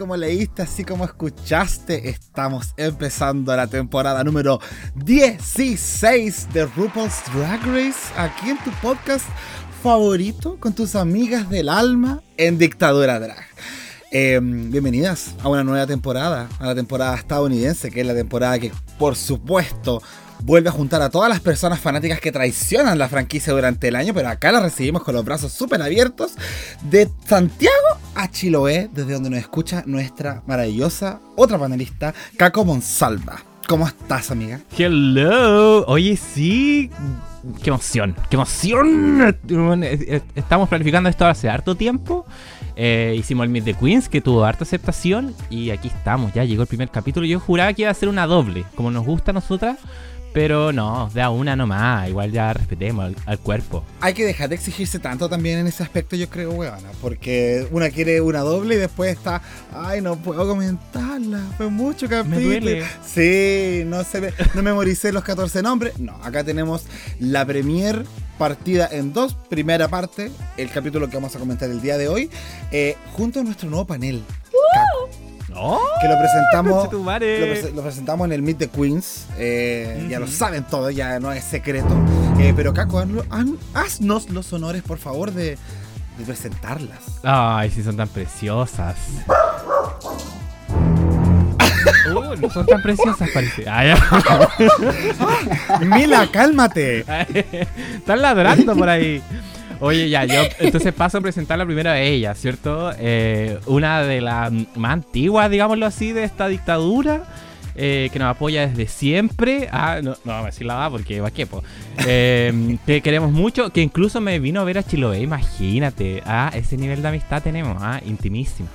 Como leíste, así como escuchaste, estamos empezando la temporada número 16 de RuPaul's Drag Race aquí en tu podcast favorito con tus amigas del alma en Dictadura Drag. Em, bienvenidas a una nueva temporada, a la temporada estadounidense, que es la temporada que por supuesto vuelve a juntar a todas las personas fanáticas que traicionan la franquicia durante el año, pero acá la recibimos con los brazos súper abiertos de Santiago a Chiloé, desde donde nos escucha nuestra maravillosa otra panelista, Caco Monsalva. ¿Cómo estás, amiga? Hello. Oye, sí. Qué emoción, qué emoción. Estamos planificando esto hace harto tiempo. Eh, hicimos el Meet the Queens que tuvo harta aceptación y aquí estamos, ya llegó el primer capítulo. Yo juraba que iba a ser una doble, como nos gusta a nosotras. Pero no, de a una nomás, igual ya respetemos al, cuerpo. Hay que dejar de exigirse tanto también en ese aspecto, yo creo, weona. Porque una quiere una doble y después está, ay, no puedo comentarla, fue mucho capítulo. Me duele. Sí, no, se no memoricé los 14 nombres. No, acá tenemos la premier partida en dos. Primera parte, el capítulo que vamos a comentar el día de hoy, eh, junto a nuestro nuevo panel que lo presentamos lo, presentamos en el Meet the Queens. Eh, ya lo saben todos, ya no es secreto. Eh, pero Caco, haznos los honores, por favor, de, presentarlas. Ay, si son tan preciosas. Uh, no son tan preciosas, parece. Mila, cálmate. Están ladrando por ahí. Oye, ya, yo entonces paso a presentar la primera de ellas, ¿cierto? Eh, una de las más antiguas, digámoslo así, de esta dictadura. Eh, que nos apoya desde siempre. Ah, no, no vamos a decir la va porque va quepo. Eh, que queremos mucho, que incluso me vino a ver a Chiloé, imagínate. Ah, ese nivel de amistad tenemos, ah, intimísimas.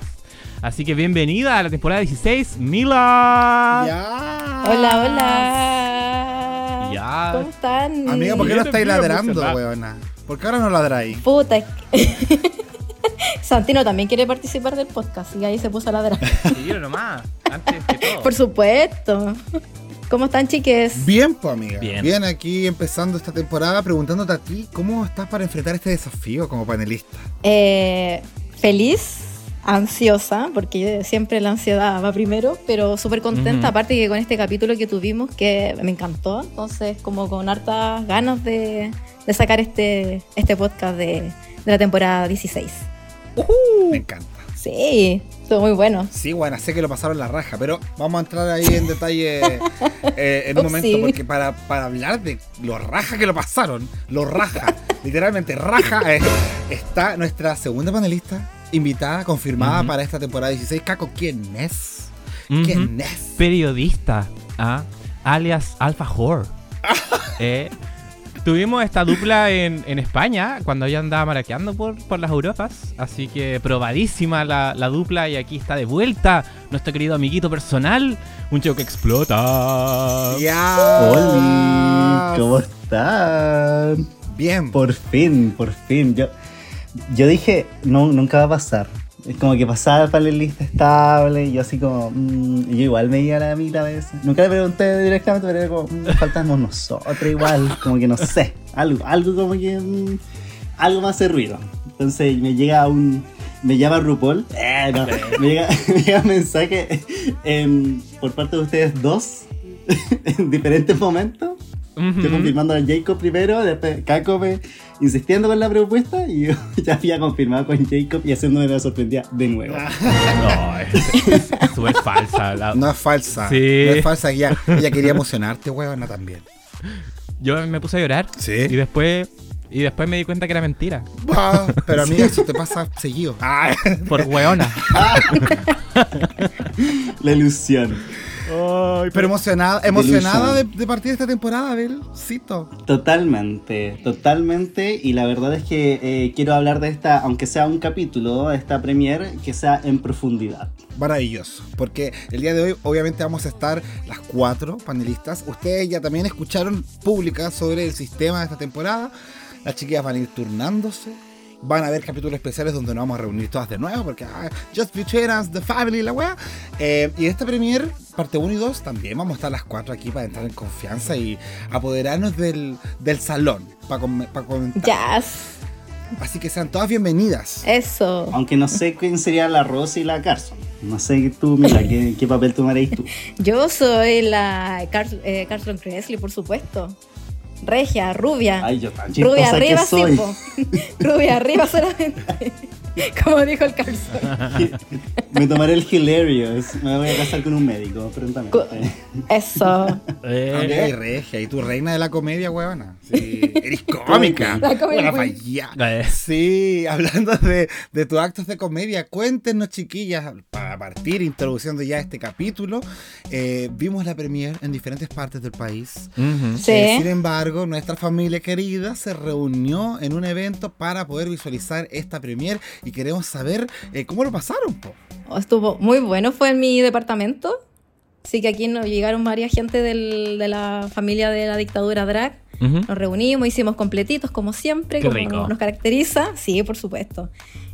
Así que bienvenida a la temporada 16, Mila. Ya. Hola, hola. Ya. ¿Cómo están? Amiga, ¿por qué no estáis ladrando, weona? ¿Por qué ahora no ladráis? Puta. Santino también quiere participar del podcast y ahí se puso a ladrar. Sí, nomás, antes que todo. Por supuesto. ¿Cómo están, chiques? Bien, pues, amiga. Bien. Bien, aquí empezando esta temporada, preguntándote a ti, ¿cómo estás para enfrentar este desafío como panelista? Eh, feliz, ansiosa, porque siempre la ansiedad va primero, pero súper contenta, aparte que con este capítulo que tuvimos, que me encantó, entonces como con hartas ganas de, de sacar este, este podcast de, la temporada 16. Me encanta. Sí, estuvo muy bueno. Sí, bueno, sé que lo pasaron la raja, pero vamos a entrar ahí en detalle eh, en un momento, porque para, hablar de lo raja que lo pasaron, lo raja, literalmente raja, eh, está nuestra segunda panelista invitada, confirmada para esta temporada 16. Caco, ¿quién es? ¿Quién es? Periodista, ¿ah? alias Alpha Whore. eh, Tuvimos esta dupla en, España cuando ella andaba maraqueando por, por las Europas. Así que probadísima la, dupla. Y aquí está de vuelta nuestro querido amiguito personal. Un chico que explota. ¡Ya! ¡Hola! ¿Cómo están? Bien. Por fin, por fin. Yo, yo dije, no, nunca va a pasar. Es como que pasaba para el lista estable y yo así como, mm, yo igual me iba a la mitad a veces. Nunca le pregunté directamente, pero era como, mm, faltamos nosotros igual, como que no sé, algo, algo como que, mm, algo más hace ruido. Entonces me llega un, me llama RuPaul, eh, no, me, llega, me llega un mensaje por parte de ustedes dos en diferentes momentos yo confirmando a Jacob primero, después Caco insistiendo con la propuesta y yo ya había confirmado con Jacob y haciéndome la sorprendida de nuevo. no, es súper falsa. No es falsa. Sí. No es falsa. Ella, ella quería emocionarte, huevona, también. Yo me puse a llorar. Sí. Y después y después me di cuenta que era mentira. pero amiga, eso te pasa seguido. Por hueona. La ilusión. Pero emocionada, emocionada de, de partir esta temporada, Belcito. Totalmente, totalmente. Y la verdad es que eh, quiero hablar de esta, aunque sea un capítulo, de esta premier, que sea en profundidad. Maravilloso, porque el día de hoy obviamente vamos a estar las cuatro panelistas. Ustedes ya también escucharon públicas sobre el sistema de esta temporada. Las chiquillas van a ir turnándose. Van a haber capítulos especiales donde nos vamos a reunir todas de nuevo porque ah, Just Between Us, The Family, la wea. Eh, y esta premier, parte 1 y 2, también vamos a estar las cuatro aquí para entrar en confianza y apoderarnos del, del salón para comentar. Jazz. Así que sean todas bienvenidas. Eso. Aunque no sé quién sería la Rosy y la Carson. No sé tú, mira, ¿qué, qué papel tomaréis tú? Yo soy la Car eh, Carson Kressley, por supuesto. Regia, rubia. Ay, yo tan rubia arriba, que soy. sí, po. Rubia arriba solamente. Como dijo el Carson. Me tomaré el hilarious. Me voy a casar con un médico prontamente. Eso. Eh, Ay, regia, y tu reina de la comedia, huevona. Sí, eres cómica. Allá. Eh. Sí, hablando de, de tus actos de comedia, cuéntenos, chiquillas, para partir introduciendo ya este capítulo. eh, vimos la premier en diferentes partes del país. ujú. Sí. Eh, sin embargo, nuestra familia querida se reunió en un evento para poder visualizar esta premier y queremos saber eh, cómo lo pasaron. po. Estuvo muy bueno, fue en mi departamento. Así que aquí nos llegaron varias gente del- de la familia de la dictadura drag. Ujú. Nos reunimos, hicimos completitos como siempre, Qué como rico. nos, nos caracteriza. Sí, por supuesto.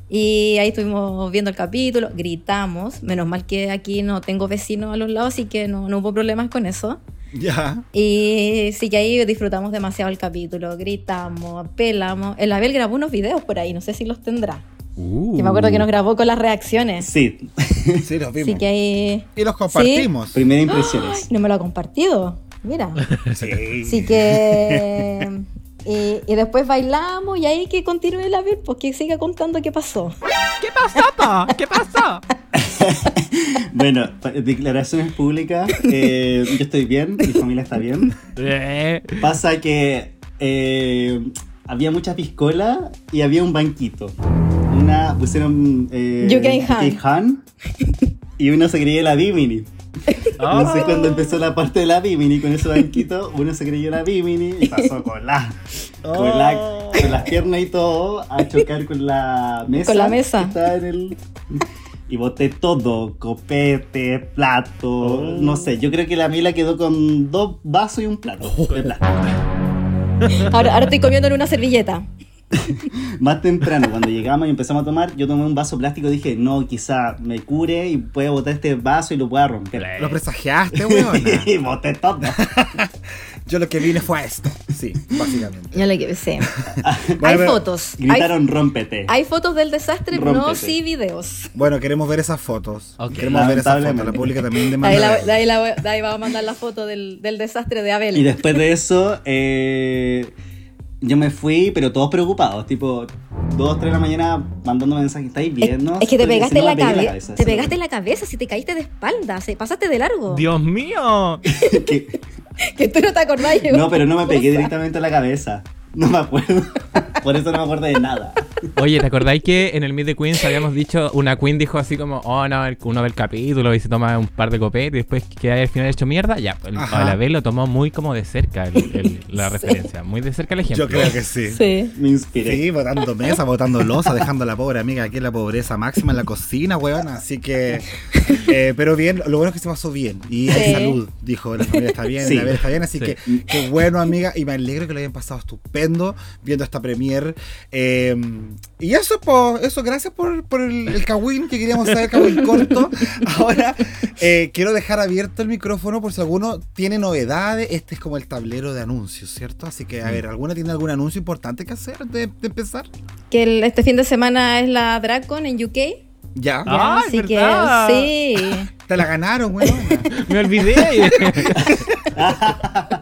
Y ahí estuvimos viendo el capítulo, gritamos. Menos mal que aquí no tengo vecinos a los lados, así que no, no hubo problemas con eso. Ya. Y sí que ahí disfrutamos demasiado el capítulo, gritamos, apelamos. El Abel grabó unos videos por ahí, no sé si los tendrá. Uh. Que me acuerdo que nos grabó con las reacciones. Sí, Sí, los vimos. Así que ahí... Y los compartimos. primeras impresiones. No me lo ha compartido. Mira. Sí. Así que. Y, y después bailamos y ahí que continúe el avión, pues que siga contando qué pasó. ¿Qué pasó, po? ¿Qué pasó? Bueno, pa- declaraciones públicas. eh, yo estoy bien, mi familia está bien. Eh, Pasa que eh, había mucha piscola y había un banquito. Una pusieron eh, Han. UK Han, y uno se creía la Bimini. No sé oh. cuándo empezó la parte de la Bimini con ese banquito, uno se creyó la Bimini y pasó con la, con la con las piernas y todo a chocar con la mesa. Con la mesa. en el- y boté todo, copete, plato, no sé, yo creo que la Mila quedó con dos vasos y un plato de plástico. Ahora, ahora estoy comiendo en una servilleta. Más temprano, cuando llegamos y empezamos a tomar, yo tomé un vaso plástico y dije, no, quizá me cure y pueda botar este vaso y lo pueda romper. Lo presagiaste, weón. y boté todo. Yo lo que vine fue a esto. Sí, básicamente. Ya le que sé. Hay Bueno, fotos. Hay, Gritaron, rómpete. hay fotos del desastre, no Rómpete. sí videos. Bueno, queremos ver esas fotos. Queremos ver esas fotos. La pública también De demanda. ahí, la, verlas. de ahí la- de ahí va a mandar la foto del, del desastre de Abel. Y después de eso, eh, yo me fui, pero todos preocupados, tipo, 2, 3 de la mañana mandando mensajes, ¿estáis es, bien? no? es que te pegaste en me la, cabeza. Te pegaste en la cabeza, si te caíste de espalda, se pasaste de largo. Dios mío. que- Que tú no te acordás. no, pero no me pegué directamente en la cabeza. No me acuerdo. Por eso no me acuerdo de nada. Oye, ¿te acordáis que en el Meet the Queens habíamos dicho, una queen dijo así como, oh no, uno ve el capítulo y se toma un par de copetes y después que al final hecho mierda? Ya, el, el Abel lo tomó muy como de cerca el- el- la referencia, muy de cerca el ejemplo. Yo creo que sí. Sí. Me inspiré. Sí, botando mesa, botando losa, dejando a la pobre amiga aquí en la pobreza máxima en la cocina, weón. Así que. eh, pero bien, lo bueno es que se pasó bien. Y hay Sí. salud, dijo. La familia está bien, Sí. la vida está bien. Así Sí. que qué bueno, amiga. Y me alegro que lo hayan pasado estupendo viendo esta premier. Eh, y eso, po, eso, gracias por, por el, el Kawin que queríamos saber, Kawin corto. Ahora, eh, quiero dejar abierto el micrófono por si alguno tiene novedades. Este es como el tablero de anuncios, ¿cierto? Así que, a ver, ¿alguna tiene algún anuncio importante que hacer de, de empezar? Que el- este fin de semana es la Dracon en UK. Ya. Ah. Así ¿verdad? que sí. Te la ganaron, weón. Me olvidé.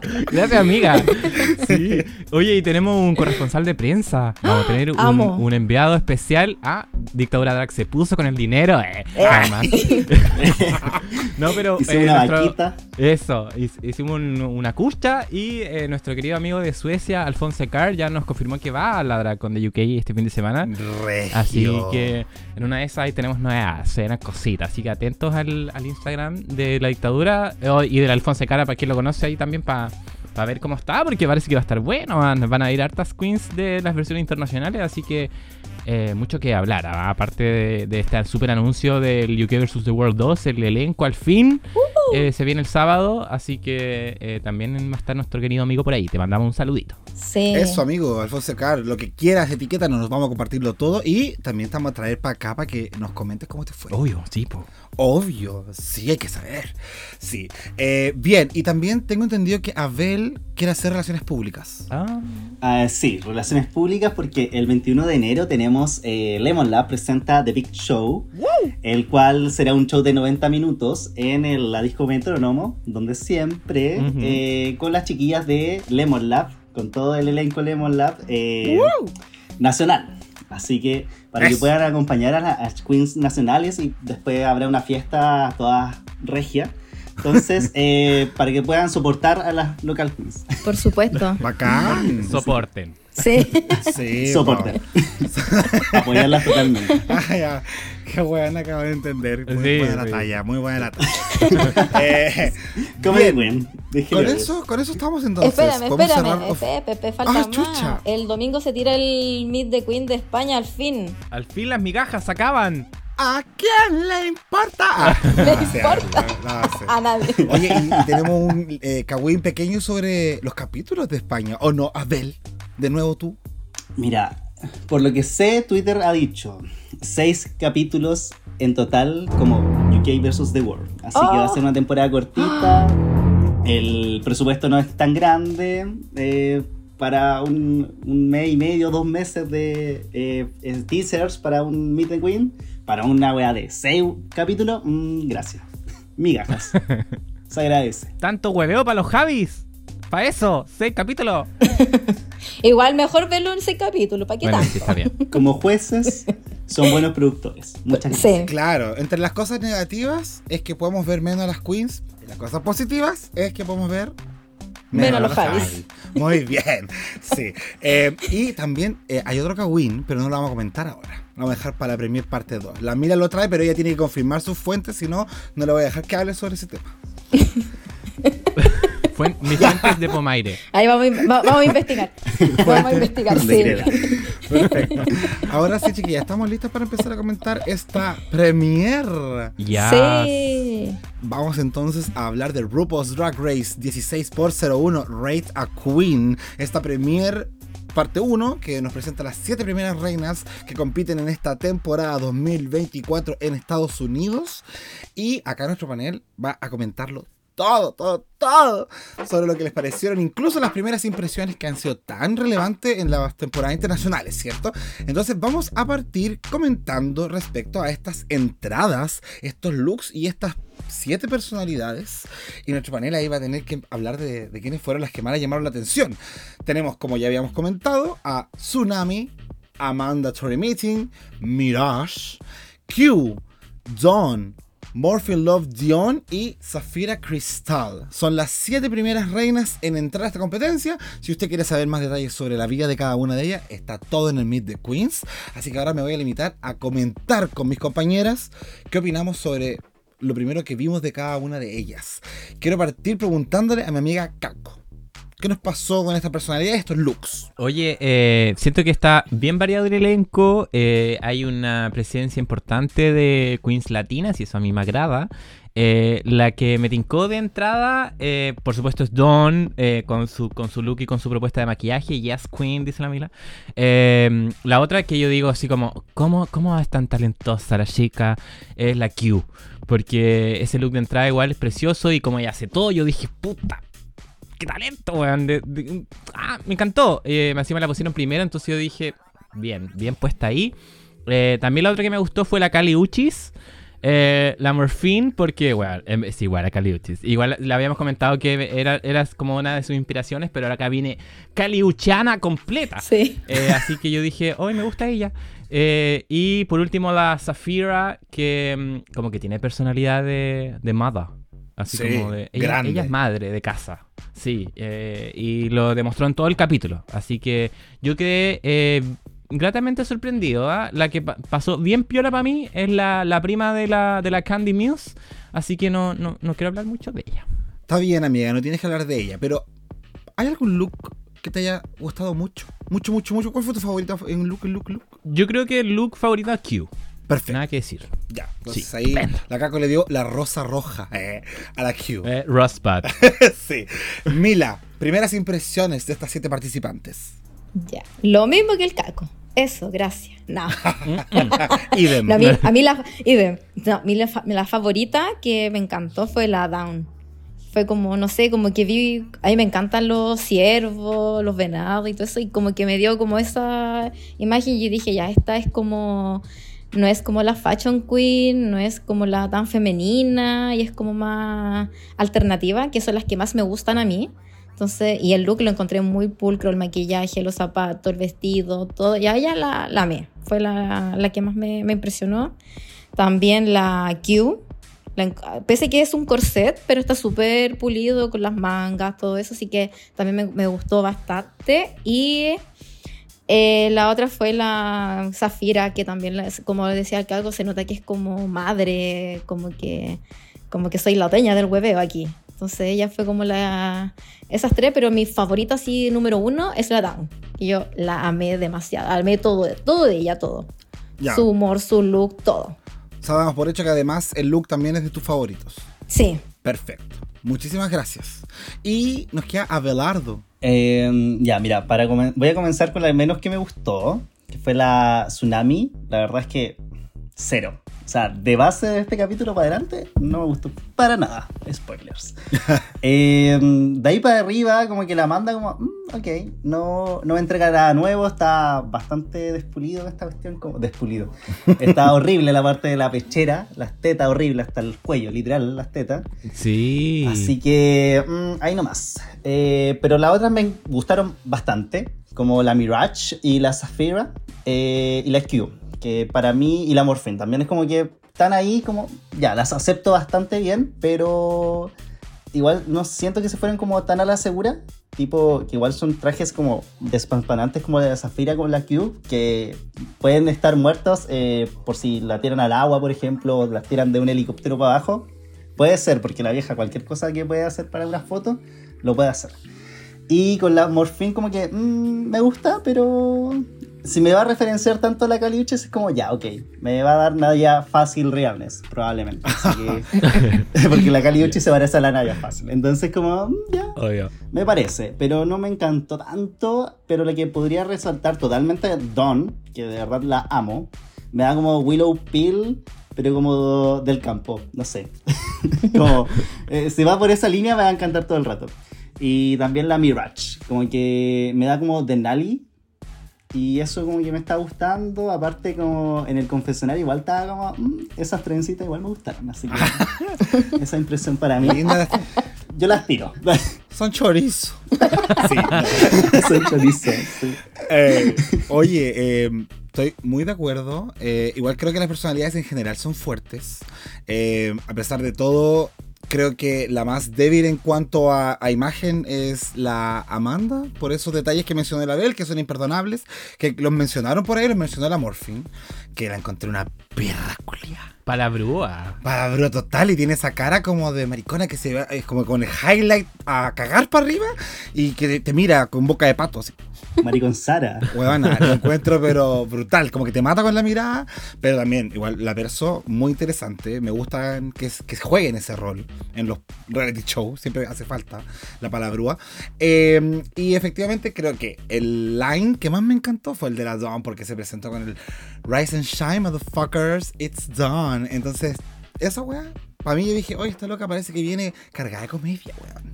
Gracias, amiga. Sí. Oye, y tenemos un corresponsal de prensa. Vamos a tener un, un enviado especial a dictadura drag se puso con el dinero, eh, jamás. no, pero Hice eh, una nuestro- vaquita. eso, hic- hicimos un- una cucha y eh, nuestro querido amigo de Suecia, Alfonso Carr, ya nos confirmó que va a la DragCon de UK este fin de semana. Regio. Así que en una de esas ahí tenemos nuevas, nuevas cositas. Así que atentos al, al Instagram de la dictadura eh, y del Alfonso Cara, para quien lo conoce ahí también, para ver cómo está, porque parece que va a estar bueno. Van, van a ir hartas queens de las versiones internacionales, así que eh, mucho que hablar. ah, Aparte de, de este súper anuncio del UK vs. The World 2, el elenco al fin eh, se viene el sábado, así que eh, también va a estar nuestro querido amigo por ahí. Te mandamos un saludito. Sí. Eso, amigo, Alfonso Car, lo que quieras, etiqueta, nos vamos a compartirlo todo y también te vamos a traer para acá para que nos comentes cómo te fue. Obvio, sí, po. Obvio, sí, hay que saber. Sí. Eh, bien, y también tengo entendido que Abel quiere hacer relaciones públicas. Ah. Ah, sí, relaciones públicas porque el 21 de enero tenemos eh, Lemon Lab presenta The Big Show, el cual será un show de 90 minutos en el, la disco Metrónomo, donde siempre eh, con las chiquillas de Lemon Lab, con todo el elenco Lemon Lab eh, nacional. Así que para que puedan acompañar a las queens nacionales y después habrá una fiesta toda regia. Entonces, eh, para que puedan soportar a las local queens. Por supuesto. Bacán. Soporten. Sí. Sí, Soportar. vamos. Apoyarlas totalmente. Ah, ya. Qué buena, acabo de entender. Muy Sí, buena la talla, muy buena la talla. Eh, bien, Queen. con eso, con eso estamos entonces. espérame, espérame. Espe- Pepe, falta Ah, más. chucha. El domingo se tira el Meet the Queen de España al fin. Al fin las migajas se acaban. ¿A quién le importa? Ah, ¿Le sí, importa? no, no, sí. A nadie. Oye, y tenemos un eh, cagüín pequeño sobre los capítulos de España. ¿O no, Abel? De nuevo tú. Mira, por lo que sé, Twitter ha dicho seis capítulos en total como UK versus The World. Así que va a ser una temporada cortita. El presupuesto no es tan grande. eh, para un, un mes y medio, dos meses de eh, eh, teasers para un Meet and Queen. Para una wea de seis capítulos, mm, gracias. Migajas. Se agradece. Tanto hueveo para los Javis. Para eso, seis capítulos. Igual mejor verlo en seis capítulos. ¿Para qué Bueno, tanto? sí, está bien. Como jueces, son buenos productores. Muchas gracias. Sí. Claro, entre las cosas negativas es que podemos ver menos a las queens. Y las cosas positivas es que podemos ver Menos a los Javis. Muy bien, sí. Eh, y también eh, hay otro cagüín, pero no lo vamos a comentar ahora. Lo vamos a dejar para la Premier parte 2. La Mila lo trae, pero ella tiene que confirmar sus fuentes, si no, no le voy a dejar que hable sobre ese tema. Fue mis fuentes de Pomaire. Ahí vamos, va- vamos a investigar. Vamos a investigar, sí. Perfecto. Ahora sí, chiquillas, estamos listos para empezar a comentar esta Premier. Ya. Sí. Vamos entonces a hablar de RuPaul's Drag Race 16x01 Rate a Queen. Esta premier parte 1 que nos presenta las 7 primeras reinas que compiten en esta temporada 2024 en Estados Unidos. Y acá nuestro panel va a comentarlo todo, todo, todo sobre lo que les parecieron, incluso las primeras impresiones que han sido tan relevantes en las temporadas internacionales, ¿cierto? Entonces vamos a partir comentando respecto a estas entradas, estos looks y estas siete personalidades. Y nuestro panel ahí va a tener que hablar de, de quiénes fueron las que más le llamaron la atención. Tenemos, como ya habíamos comentado, a Tsunami, Amanda Tory Meeting, Mirage, Q, Dawn, Morphin Love Dion y Zafira Crystal. Son las siete primeras reinas en entrar a esta competencia. Si usted quiere saber más detalles sobre la vida de cada una de ellas, está todo en el Meet the Queens. Así que ahora me voy a limitar a comentar con mis compañeras qué opinamos sobre lo primero que vimos de cada una de ellas. Quiero partir preguntándole a mi amiga Kako. ¿Qué nos pasó con esta personalidad estos looks? Oye, eh, siento que está bien variado el elenco. eh, hay una presencia importante de queens latinas y eso a mí me agrada. Eh, la que me tincó de entrada, por supuesto, es Dawn eh, con, su, con su look y con su propuesta de maquillaje. Yes, Queen, dice la Mila. La otra que yo digo así como, ¿cómo, ¿cómo es tan talentosa la chica? Es la Q. Porque ese look de entrada igual es precioso y como ella hace todo, yo dije, puta, qué talento, weón. de- de- ah, me encantó. Eh, encima la pusieron primero, entonces yo dije, bien, bien puesta ahí. Eh, también la otra que me gustó fue la Cali Uchis. Eh, la Morphine, porque, bueno, em, es igual a Cali Uchis. Igual le habíamos comentado que era, era como una de sus inspiraciones, pero ahora acá viene Cali Uchana completa. Sí. Eh, así que yo dije, hoy me gusta ella. Eh, y por último la Zafira, que mm, como que tiene personalidad de, de mother. Así Sí, como de... Ella, grande. ella es madre de casa. Sí, eh, y lo demostró en todo el capítulo. Así que yo quedé eh, gratamente sorprendido. ¿ah? La que pa- pasó bien piola para mí es la, la prima de la, de la Candy Muse. Así que no, no, no quiero hablar mucho de ella. Está bien, amiga, no tienes que hablar de ella, pero ¿hay algún look que te haya gustado mucho? Mucho, mucho, mucho. ¿Cuál fue tu favorito en look, en look, look? Yo creo que el look favorito es Q. Perfecto. Nada que decir. Ya, entonces Sí, ahí la Caco le dio la rosa roja eh, a la Q. Eh, Rosbud. sí. Mila, primeras impresiones de estas siete participantes. Ya. Lo mismo que el caco. Eso, gracias. No. Idem. No, a, mí, a mí la, idem. No, a mí la, fa- la favorita que me encantó fue la Down. Fue como, no sé, como que vi, a mí me encantan los ciervos, los venados y todo eso, y como que me dio como esa imagen y dije, ya, esta es como, no es como la fashion queen, no es como la tan femenina, y es como más alternativa, que son las que más me gustan a mí. Entonces, y el look lo encontré muy pulcro, el maquillaje, los zapatos, el vestido, todo. Ya ella la, la amé. Fue la, la que más me, me impresionó. También la Q. la pese que es un corset, pero está súper pulido con las mangas, todo eso. Así que también me, me gustó bastante. Y eh, la otra fue la Zafira, que también, como decía el cargo, se nota que es como madre, como que, como que soy la dueña del hueveo aquí. Entonces ella fue como la... Esas tres, pero mi favorita así número uno es la Down. Y yo la amé demasiado. Amé todo, todo de ella, todo. Ya. Su humor, su look, todo. Sabemos por hecho que además el look también es de tus favoritos. Sí. Perfecto. Muchísimas gracias. Y nos queda Abelardo. Eh, ya, mira, para voy a comenzar con la menos que me gustó, que fue la Tsunami. La verdad es que cero. O sea, de base de este capítulo para adelante, no me gustó para nada. Spoilers. Eh, de ahí para arriba, como que la manda como, "Mm, ok, no, no me entrega nada nuevo, está bastante despulido esta cuestión, como despulido. Está horrible la parte de la pechera, las tetas horrible hasta el cuello, literal, las tetas. Sí. Así que mm, ahí nomás. Eh, pero las otras me gustaron bastante, como la Mirage y la Zafira eh, y la Q, que para mí, y la Morphin también es como que están ahí como, ya, las acepto bastante bien, pero igual no siento que se fueran como tan a la segura. Tipo, que igual son trajes como despampanantes como la Zafira con la Q, que pueden estar muertos eh, por si la tiran al agua, por ejemplo, o las tiran de un helicóptero para abajo. Puede ser, porque la vieja cualquier cosa que pueda hacer para una foto, lo puede hacer. Y con la Morphine como que mm, me gusta, pero si me va a referenciar tanto a la Caliuches es como ya, ok, me va a dar Nadia fácil realness, probablemente. Que- porque la Caliuches se parece a la Nadia fácil. Entonces como, mm, ya, Obvio. me parece, pero no me encantó tanto. Pero lo que podría resaltar totalmente es Dawn, que de verdad la amo. Me da como Willow Pill, pero como del campo, no sé. como, eh, si va por esa línea me va a encantar todo el rato. Y también la Mirage, como que me da como Denali. Y eso como que me está gustando. Aparte como en el confesionario igual estaba como... mm, esas trencitas igual me gustaron. Así que esa impresión para mí. Linda. Yo las tiro. Son chorizo. Sí. Son chorizos, sí. Eh, oye, eh, estoy muy de acuerdo. Eh, igual creo que las personalidades en general son fuertes. Eh, a pesar de todo, creo que la más débil en cuanto a, imagen es la Amanda. Por esos detalles que mencionó la Bel, que son imperdonables. Que los mencionaron por ahí, los mencionó la Morphin. Que la encontré una perra culia. Para Brúa. Palabra total y tiene esa cara como de maricona que se ve es como con el highlight a cagar para arriba y que te mira con boca de pato así. Maricón Sara. Huevona, lo encuentro pero brutal, como que te mata con la mirada, pero también igual la verso muy interesante, me gusta que, que jueguen ese rol en los reality shows, siempre hace falta la palabrúa. Eh, y efectivamente creo que el line que más me encantó fue el de la Dawn porque se presentó con el Rise and Shine, motherfuckers, it's done. Entonces, esa weá, para mí yo dije, oye, esta loca parece que viene cargada de comedia, weón.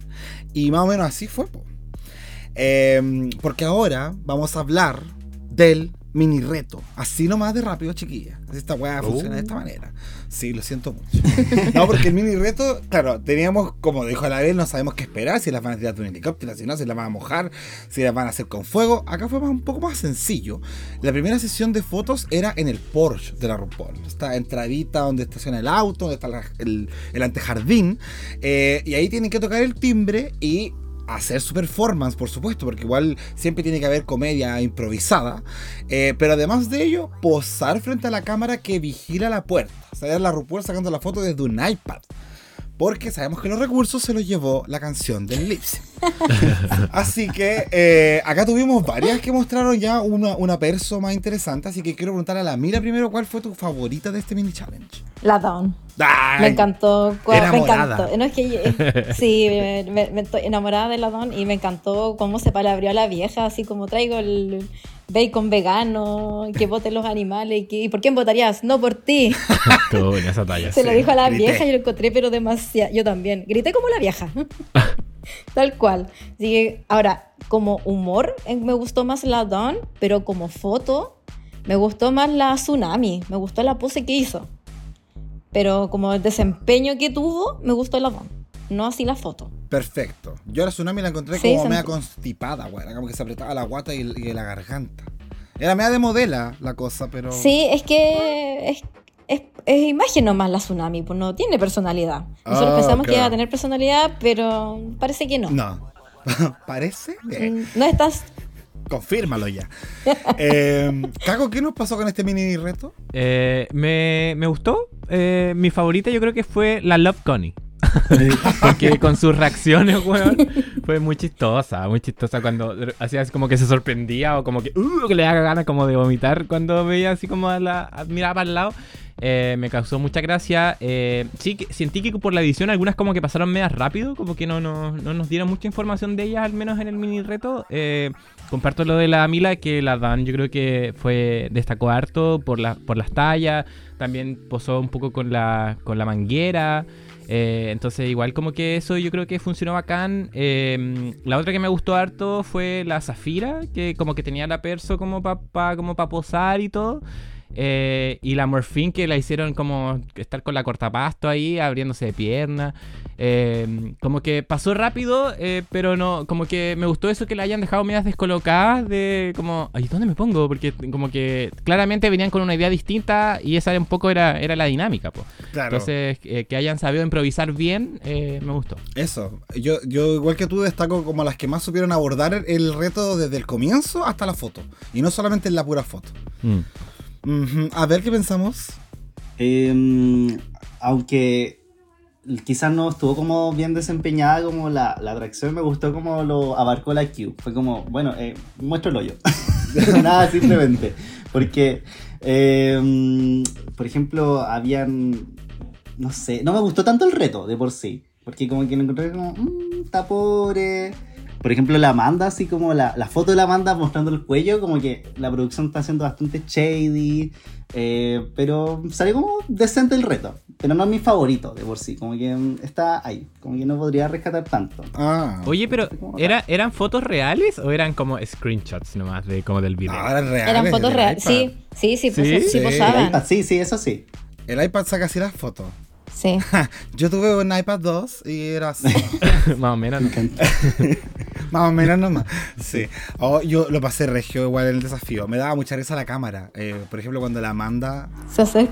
Y más o menos así fue, po. Eh, porque ahora vamos a hablar del mini reto. Así nomás de rápido, chiquilla. Esta weá funciona de esta manera. Sí, lo siento mucho. no, porque el mini reto, claro, teníamos, como dijo la vez, no sabemos qué esperar, si las van a tirar de un helicóptero, si no, si las van a mojar, si las van a hacer con fuego. Acá fue más- un poco más sencillo. La primera sesión de fotos era en el Porsche de la RuPaul. Esta entradita donde estaciona el auto, donde está la- el, el antejardín. Eh, y ahí tienen que tocar el timbre y hacer su performance, por supuesto, porque igual siempre tiene que haber comedia improvisada. Eh, pero además de ello, posar frente a la cámara que vigila la puerta. O sea, la RuPaul sacando la foto desde un iPad. Porque sabemos que los recursos se los llevó la canción del Lips. así que eh, acá tuvimos varias que mostraron ya una, una perso más interesante. Así que quiero preguntar a la Mira primero cuál fue tu favorita de este mini challenge. La Dawn. ¡Ay! Me encantó. Me encantó. No, es que eh, sí, me, me- me estoy enamorada de la Dawn y me encantó cómo se palabrió a la vieja, así como traigo el bacon vegano, que voten los animales. Y, que, ¿y por quién votarías? No por ti. Estuvo buena esa talla. Se lo Sí, dijo a la grité. vieja y lo encontré, pero demasiado. Yo también. Grité como la vieja. Tal cual. Así que, ahora, como humor, eh, me gustó más la Dawn, pero como foto, me gustó más la Tsunami. Me gustó la pose que hizo. Pero como el desempeño que tuvo, me gustó la Dawn. No así la foto. Perfecto. Yo a la tsunami la encontré Sí, como media constipada, güey. Era como que se apretaba la guata y, y la garganta. Era media de modela la cosa, pero. Sí, es que es, es, es imagen nomás la Tsunami, pues no tiene personalidad. Nosotros Ah, pensamos que iba a tener personalidad, pero parece que no. No. ¿Parece? Bien. Mm, No estás Confírmalo ya. eh, Caco, ¿qué nos pasó con este mini reto? Eh, me, me gustó. Eh, mi favorita yo creo que fue la Love Connie. Porque con sus reacciones, weón, fue muy chistosa, muy chistosa cuando hacía así como que se sorprendía o como que, uh, que le haga ganas como de vomitar cuando veía así como a la, a- miraba para el lado. Eh, me causó mucha gracia. Eh, sí, que, sentí que por la edición algunas como que pasaron medias rápido, como que no, no, no nos dieron mucha información de ellas, al menos en el mini reto. Eh, comparto lo de la Mila, que la Dan yo creo que fue destacó harto por, la, por las tallas, también posó un poco con la, con la manguera. Eh, entonces, igual como que eso yo creo que funcionó bacán. Eh, la otra que me gustó harto fue la Zafira, que como que tenía la perso como para como pa posar y todo. Eh, y la Morphine que la hicieron como estar con la cortapasto ahí, abriéndose de pierna. Eh, como que pasó rápido, eh, pero no, como que me gustó eso que la hayan dejado medias descolocadas de como, ay, ¿dónde me pongo? Porque como que claramente venían con una idea distinta y esa un poco era, era la dinámica, pues. Claro. Entonces, eh, que hayan sabido improvisar bien, eh, me gustó. Eso. Yo, yo, igual que tú, destaco como las que más supieron abordar el reto desde el comienzo hasta la foto. Y no solamente en la pura foto. Mm. Ujú. A ver qué pensamos. Em, aunque quizás no estuvo como bien desempeñada como la, la atracción, me gustó como lo abarcó la Q. Fue como, bueno, eh, muestro el hoyo. Nada, simplemente. Porque, em, por ejemplo, habían, no sé, no me gustó tanto el reto de por sí. Porque como que lo encontré como, mmm, está pobre. Por ejemplo, la Amanda, así como la, la foto de la Amanda mostrando el cuello, como que la producción está haciendo bastante shady. eh, pero salió como decente el reto. Pero no es mi favorito de por sí. Como que está ahí. Como que no podría rescatar tanto. Ah. Oye, pero como ¿era, ¿eran fotos reales o eran como screenshots nomás de como del video? Ahora es real. Eran es fotos del reales. Sí, sí, sí, ¿Sí? pos- sí Sí. El posaban. iPad, sí, sí, eso sí. El iPad saca así las fotos. Sí. Yo tuve un iPad 2 y era así. Más o menos. ¿no? Más o menos nomás. Sí. Oh, yo lo pasé regio igual en el desafío. Me daba mucha risa la cámara. Eh, por ejemplo, cuando la Amanda Se hace.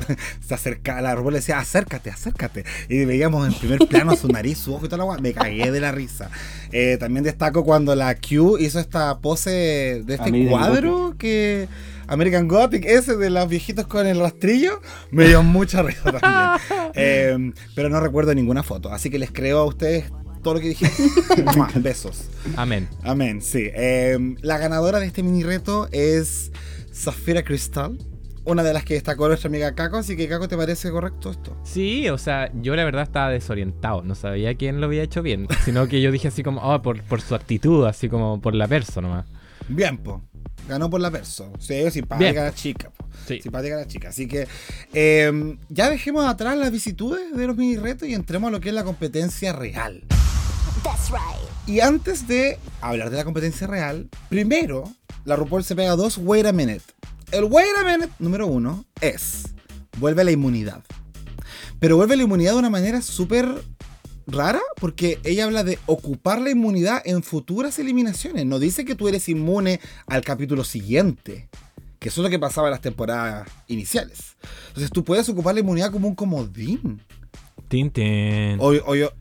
se acercaba, la robot le decía, acércate, acércate. Y veíamos en primer plano su nariz, su ojo y toda la guay. Me cagué de la risa. Eh, también destaco cuando la Q hizo esta pose de este cuadro que. American Gothic, ese de los viejitos con el rastrillo, me dio mucha risa también. Eh, pero no recuerdo ninguna foto, así que les creo a ustedes todo lo que dije. Besos. Amén. Amén, sí. Eh, la ganadora de este mini reto es Zafira Crystal, una de las que destacó nuestra amiga Kako, así que Kako, ¿te parece correcto esto? Sí, o sea, yo la verdad estaba desorientado, no sabía quién lo había hecho bien, sino que yo dije así como, oh, por, por su actitud, así como por la persona nomás. Bien, po. Ganó por la perso. Sí, simpática Bien. la chica. Sí. Simpática la chica. Así que eh, ya dejemos atrás las vicitudes de los mini retos y entremos a lo que es la competencia real. Y antes de hablar de la competencia real, primero, la RuPaul se pega dos wait a minute. El wait a minute número uno es, vuelve la inmunidad. Pero vuelve la inmunidad de una manera súper rara porque ella habla de ocupar la inmunidad en futuras eliminaciones. No dice que tú eres inmune al capítulo siguiente. Que eso es lo que pasaba en las temporadas iniciales. Entonces tú puedes ocupar la inmunidad como un comodín. Tintin. O, o yo-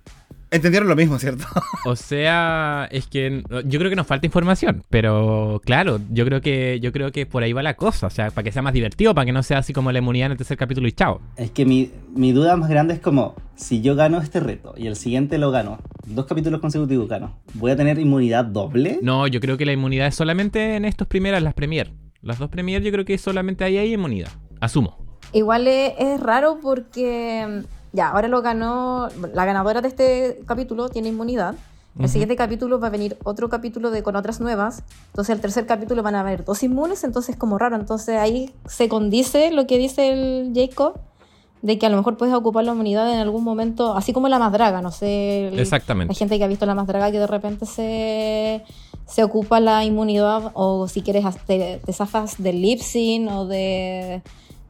Entendieron lo mismo, ¿cierto? O sea, es que yo creo que nos falta información, pero claro, yo creo que yo creo que por ahí va la cosa, o sea, para que sea más divertido, para que no sea así como la inmunidad en el tercer capítulo y chao. Es que mi, mi duda más grande es como, si yo gano este reto y el siguiente lo gano, dos capítulos consecutivos gano, ¿voy a tener inmunidad doble? No, yo creo que la inmunidad es solamente en estos primeras, las premier. Las dos premier yo creo que solamente ahí hay inmunidad. Asumo. Igual es, es raro porque ya, ahora lo ganó, la ganadora de este capítulo tiene inmunidad. El Ujú. siguiente capítulo va a venir otro capítulo de con otras nuevas. Entonces el tercer capítulo van a haber dos inmunes, entonces es como raro. Entonces ahí se condice lo que dice el Jacob, de que a lo mejor puedes ocupar la inmunidad en algún momento, así como la más draga, no sé. el- Exactamente. Hay gente que ha visto la más draga que de repente se, se ocupa la inmunidad o si quieres te, te zafas del lip sync o de,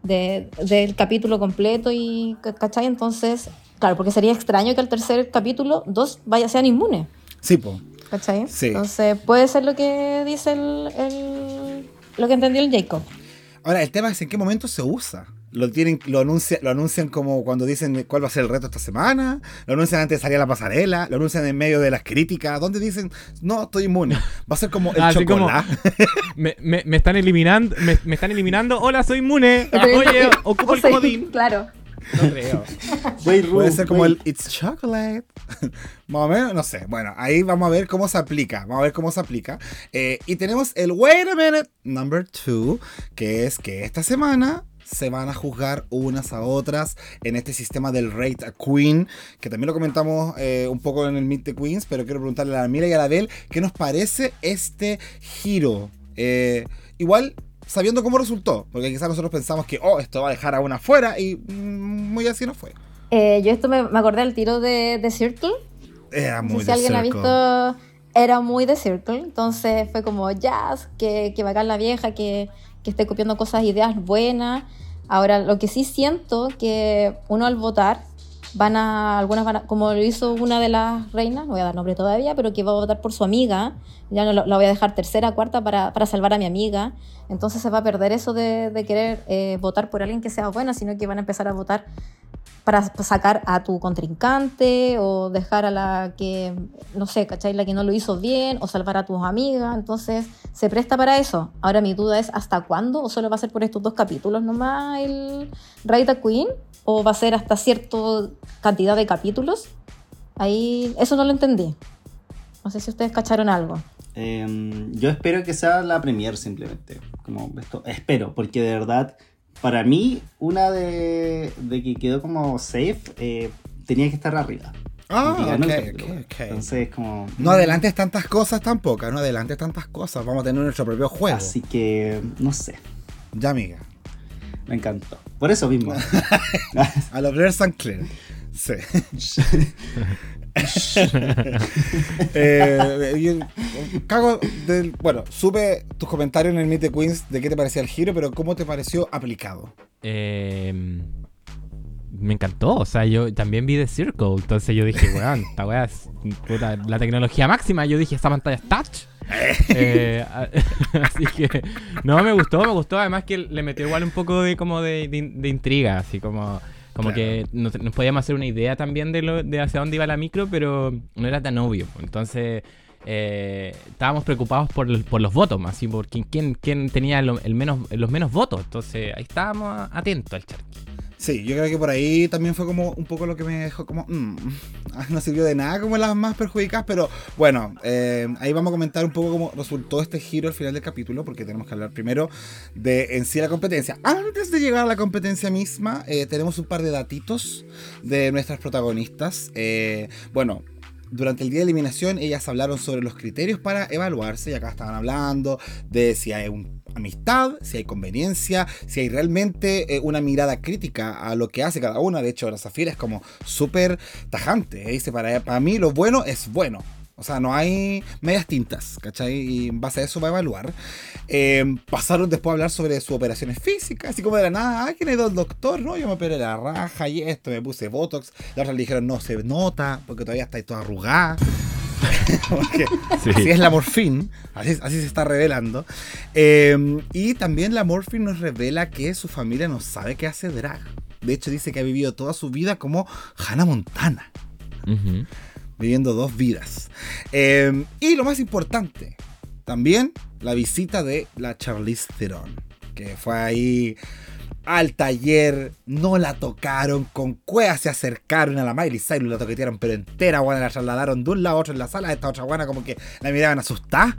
de- del capítulo completo y ¿cachai? Entonces, claro, porque sería extraño que al tercer capítulo dos vaya, sean inmunes, Sí, po. ¿cachai? Sí. Entonces puede ser lo que dice el, el- lo que entendió el Jacob. Ahora, el tema es en qué momento se usa. Lo, tienen, lo, anuncia, lo anuncian como cuando dicen cuál va a ser el reto esta semana. Lo anuncian antes de salir a la pasarela. Lo anuncian en medio de las críticas. Donde dicen, no, estoy inmune. Va a ser como el Así como- chocolate. Me, me- me están eliminando, me, me están eliminando. Hola, soy inmune. Oye, ocupo el Sí, comodín. Claro. No creo. Wait, Puede ser como wait. el It's Chocolate. Más o menos, no sé. Bueno, ahí vamos a ver cómo se aplica. Vamos a ver cómo se aplica. Eh, y tenemos el Wait a Minute number two, que es que esta semana se van a juzgar unas a otras en este sistema del Rate a Queen, que también lo comentamos eh, un poco en el Meet the Queens, pero quiero preguntarle a la Mila y a la Bel qué nos parece este giro. Eh, igual sabiendo cómo resultó, porque quizás nosotros pensamos que, oh, esto va a dejar a una fuera y mm, muy así no fue. Eh, yo esto me, me acordé del tiro de, de Circle. Era No muy sé si alguien ha visto, era muy de Circle, entonces fue como jazz, que, que bacán la vieja, que, que esté copiando cosas, ideas buenas. Ahora, lo que sí siento que uno al votar, van a, algunas van como lo hizo una de las reinas, no voy a dar nombre todavía, pero que va a votar por su amiga, ya no la voy a dejar tercera, cuarta para, para salvar a mi amiga, entonces se va a perder eso de, de querer eh, votar por alguien que sea buena, sino que van a empezar a votar para sacar a tu contrincante o dejar a la que, no sé, ¿cachai? La que no lo hizo bien o salvar a tus amigas. Entonces, se presta para eso. Ahora mi duda es, ¿hasta cuándo? ¿O solo va a ser por estos dos capítulos nomás el Queen? ¿O va a ser hasta cierta cantidad de capítulos? Ahí, eso no lo entendí. No sé si ustedes cacharon algo. Em, yo espero que sea la premier simplemente. Como esto, espero, porque de verdad, para mí, una de, de que quedó como safe eh, tenía que estar arriba. Ah, Y ganó el ok, capítulo. ok, ok. Entonces, como. No adelantes tantas cosas tampoco, no adelantes tantas cosas. Vamos a tener nuestro propio juego. Así que, no sé, Ya, amiga. me encantó. Por eso mismo. A los Blair St. Clair. Sí. Eh, yo- cago del. Bueno, supe tus comentarios en el Meet the Queens de qué te parecía el giro, pero ¿cómo te pareció aplicado? Eh, me encantó, o sea, yo también vi The Circle, entonces yo dije, weón, esta weá es puta, la tecnología máxima, yo dije, esta pantalla es touch. Eh, a- así que, no, me gustó, me gustó, además que le metió igual un poco de como de, de- de intriga, así como, como Claro. que nos, nos podíamos hacer una idea también de, lo, de hacia dónde iba la micro, pero no era tan obvio, entonces... eh, estábamos preocupados por, por los votos, más así por quién, quién, quién tenía lo- el menos, los menos votos. Entonces ahí estábamos atentos al charqui. Sí, yo creo que por ahí también fue como un poco lo que me dejó como, mm, no sirvió de nada como las más perjudicadas, pero bueno, eh, ahí vamos a comentar un poco cómo resultó este giro al final del capítulo, porque tenemos que hablar primero de en sí la competencia. Antes de llegar a la competencia misma, eh, tenemos un par de datitos de nuestras protagonistas. Eh, bueno, durante el día de eliminación ellas hablaron sobre los criterios para evaluarse y acá estaban hablando de si hay un- amistad, si hay conveniencia, si hay realmente eh, una mirada crítica a lo que hace cada una. De hecho, la Zafira es como súper tajante. ¿eh? Dice, para, para mí lo bueno es bueno. O sea, no hay medias tintas, ¿cachai? Y en base a eso va a evaluar. Eh, pasaron después a hablar sobre sus operaciones físicas, así como de la nada, ah, ¿quién ido al doctor? No, yo me operé la raja y esto, me puse Botox. La otra le dijeron, no se nota, porque todavía está ahí toda arrugada. Porque Sí. Así es la morfín, así, así se está revelando. Eh, y también la morfín nos revela que su familia no sabe qué hace drag. De hecho, dice que ha vivido toda su vida como Hannah Montana Ujú. Viviendo dos vidas. Eh, y lo más importante, también la visita de la Charlize Theron, que fue ahí al taller, no la tocaron, con cuevas se acercaron a la Miley Cyrus, la toquetearon pero entera, guana, la trasladaron de un lado a otro en la sala, esta otra guana como que la miraban asustada,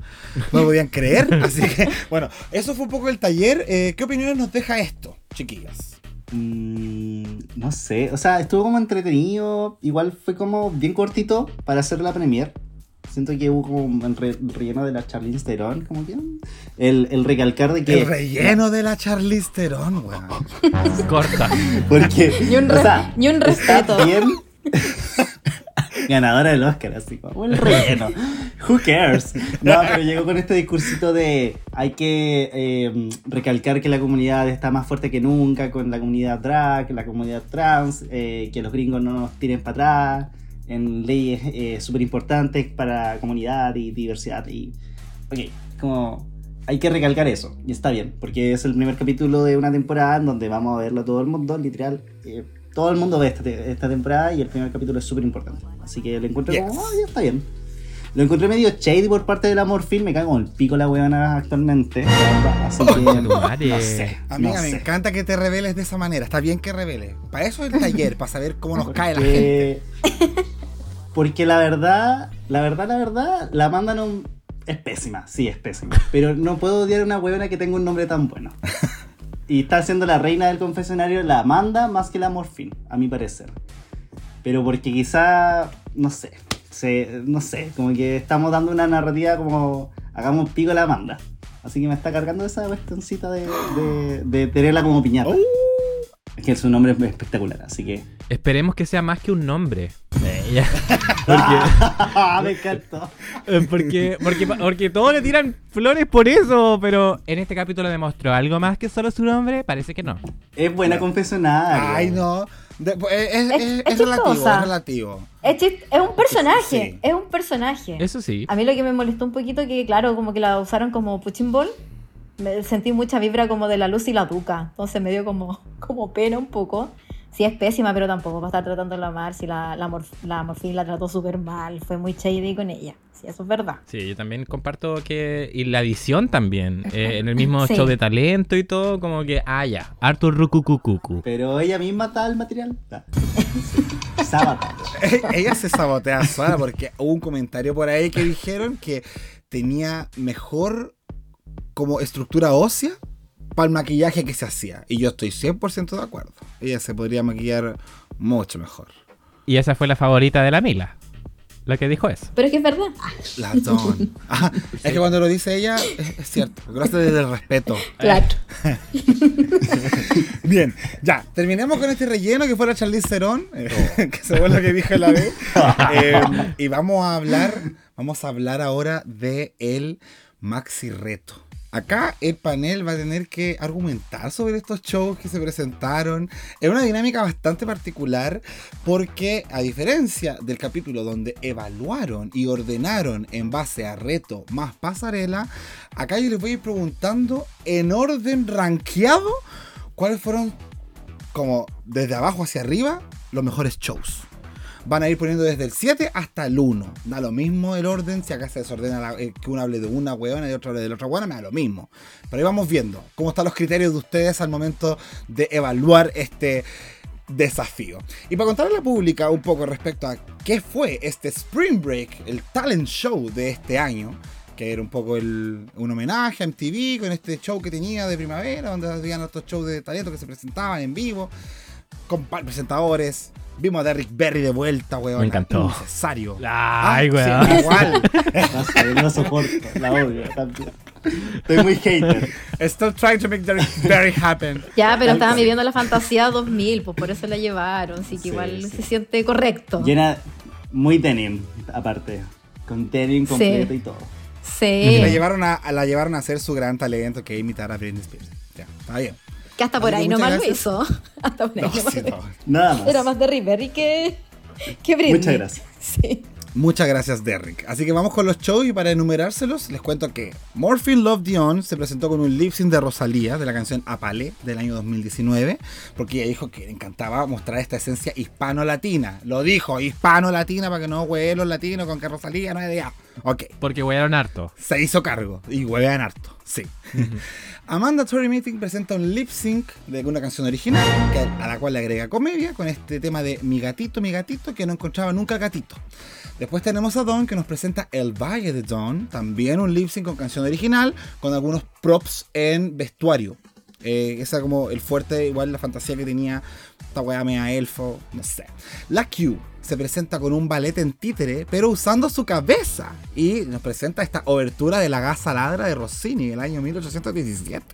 no lo podían creer, así que bueno, eso fue un poco el taller, Eh, ¿qué opiniones nos deja esto, chiquillas? Mm, no sé, o sea, estuvo como entretenido. Igual fue como bien cortito para hacer la premier. Siento que hubo como el re- relleno de la Charlize Theron, como que el, el recalcar de que El relleno de la Charlize Theron, weón. Corta. porque Ni un, o sea, ni un está respeto. bien ganadora del Oscar, así como el relleno. Who cares? No, pero llegó con este discursito de hay que eh, recalcar que la comunidad está más fuerte que nunca con la comunidad drag, la comunidad trans, eh, que los gringos no nos tiren para atrás en leyes eh, súper importantes para comunidad y diversidad. Y, ok, como hay que recalcar eso, y está bien, porque es el primer capítulo de una temporada en donde vamos a verlo todo el mundo, literal. eh, todo el mundo ve esta, esta temporada y el primer capítulo es súper importante. Así que lo encuentro Yes. como, ah, ya está bien. Lo encontré medio shady por parte del amor film, me cago en el pico la weona actualmente. Así que, no sé. Amiga, no me sé. encanta que te reveles de esa manera. Está bien que reveles. Para eso es el taller, para saber cómo nos cae la gente. Porque- Porque la verdad, la verdad, la verdad, la Amanda no es pésima, sí es pésima. Pero no puedo odiar a una huevona que tenga un nombre tan bueno. Y está siendo la reina del confesionario la Amanda más que la Morfin, a mi parecer. Pero porque quizá, no sé, se, no sé, como que estamos dando una narrativa como hagamos pico a la Amanda. Así que me está cargando esa cuestioncita de, de, de tenerla como piñata. Uh. Es que su nombre es espectacular, así que... Esperemos que sea más que un nombre. porque, me encantó. eh, porque, porque, porque todos le tiran flores por eso, pero en este capítulo demostró algo más que solo su nombre, parece que no. Es buena confesionaria. Ay, no. De- es, es- Es- es- es relativo, es relativo. Es, chist- es un personaje, Sí. es un personaje. Eso sí. A mí lo que me molestó un poquito que, claro, como que la usaron como punching ball. Me sentí mucha vibra como de la luz y la duca. Entonces me dio como, como pena un poco. Sí, es pésima, pero tampoco va a estar tratándola mal. Si la, la, morf- la Morfín la trató súper mal. Fue muy shady con ella. Sí, eso es verdad. Sí, yo también comparto que. Y la edición también. eh, en el mismo Sí. show de talento y todo, como que. Ah, ya. Arthur Rukukukuku. Pero ella misma está el material. Ah. Sabotage. Ella se sabotea sola porque hubo un comentario por ahí que dijeron que tenía mejor como estructura ósea para el maquillaje que se hacía. Y yo estoy 100% de acuerdo. Ella se podría maquillar mucho mejor. Y esa fue la favorita de la Mila. La que dijo eso. Pero es que es verdad. La Dawn. Ajá, Es que cuando lo dice ella, es, es cierto. Hace desde el respeto. Claro. Bien, ya, terminemos con este relleno que fue la Charlize Theron, eh, que se fue lo que dije la vez. Eh, y vamos a hablar, vamos a hablar ahora de el Maxi Reto. Acá el panel va a tener que argumentar sobre estos shows que se presentaron. Es una dinámica bastante particular porque a diferencia del capítulo donde evaluaron y ordenaron en base a reto más pasarela, acá yo les voy a ir preguntando en orden rankeado cuáles fueron como desde abajo hacia arriba los mejores shows. Van a ir poniendo desde el 7 hasta el 1. Da lo mismo el orden. Si acá se desordena eh, que uno hable de una huevona y otro hable de la otra huevona, me da lo mismo. Pero ahí vamos viendo cómo están los criterios de ustedes al momento de evaluar este desafío. Y para contarle a la pública un poco respecto a qué fue este Spring Break, el talent show de este año, que era un poco el- un homenaje a MTV con este show que tenía de primavera, donde habían otros shows de talento que se presentaban en vivo, con presentadores. Vimos a Derrick Berry de vuelta, weón. Me encantó. Necesario. Ay, Ah, weón. sí, igual. No no soporto, la odio también. Estoy muy hater. Still trying to make Derrick Berry happen. Ya, pero estaban Sí. viviendo la fantasía 2000, pues por eso la llevaron. Así que Sí, igual sí. se siente correcto. Llena muy denim, aparte. Con tenis completo y todo. Sí. Y la llevaron a, a- la llevaron a hacer su gran talento que es imitar a Britney Spears. Ya, está bien. Que hasta por ahí muchas nomás lo hizo. Hasta por ahí No, sí, no. Nada más. Era más de Ribery que, que Britney. Muchas gracias. Sí. Muchas gracias, Derrick. Así que vamos con los shows y para enumerárselos, les cuento que Morphine Love Dion se presentó con un lip sync de Rosalía de la canción Apale del año 2019, porque ella dijo que le encantaba mostrar esta esencia hispano-latina. Lo dijo, hispano-latina, para que no hueven los latinos con que Rosalía no es de allá. Ok, Porque huearon harto. se hizo cargo y huevean harto, sí. Amanda Tory Meeting presenta un lip sync de una canción original a la cual le agrega comedia con este tema de mi gatito, mi gatito, que no encontraba nunca gatito. Después tenemos a Don que nos presenta El Valle de Don, también un lip sync con canción original con algunos props en vestuario. Eh, esa como el fuerte, igual la fantasía que tenía esta weá mea elfo, no sé. La Q se presenta con un ballet en títere, pero usando su cabeza. Y nos presenta esta obertura de la gasa ladra de Rossini del año 1817.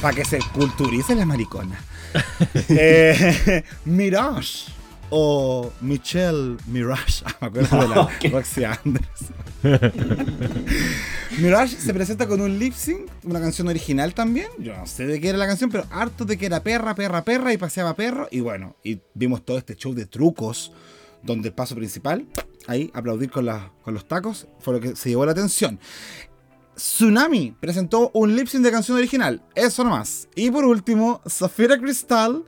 Para que se culturice la maricona. Eh, Mirage. O Michelle Mirage. Ah, me acuerdo de la Ok. Roxy Anderson. Mirage se presenta con un lip sync, una canción original también. Yo no sé de qué era la canción, pero harto de que era perra, perra, perra y paseaba perro. Y bueno, y vimos todo este show de trucos, donde el paso principal, ahí, aplaudir con, con los tacos, fue lo que se llevó la atención. Tsunami presentó un lip sync de canción original, eso nomás. Y por último, Safira Crystal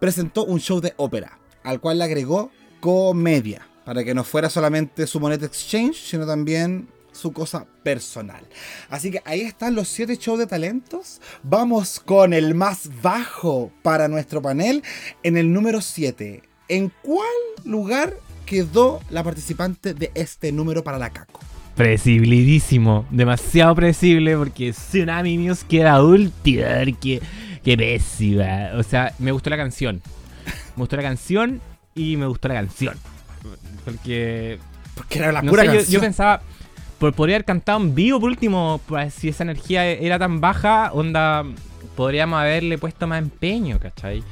presentó un show de ópera, al cual le agregó comedia, para que no fuera solamente su moneta exchange, sino también su cosa personal. Así que ahí están los siete shows de talentos. Vamos con el más bajo para nuestro panel, en el número 7. ¿En cuál lugar quedó la participante de este número para la Caco? Precibilidísimo. Demasiado predecible porque Tsunami News queda última. Que, que pésima. O sea, me gustó la canción. Me gustó la canción y me gustó la canción. Porque Porque era la no pura sé, yo, canción. yo pensaba, por, podría haber cantado en vivo por último, pues, si esa energía era tan baja, onda, podríamos haberle puesto más empeño, ¿cachai?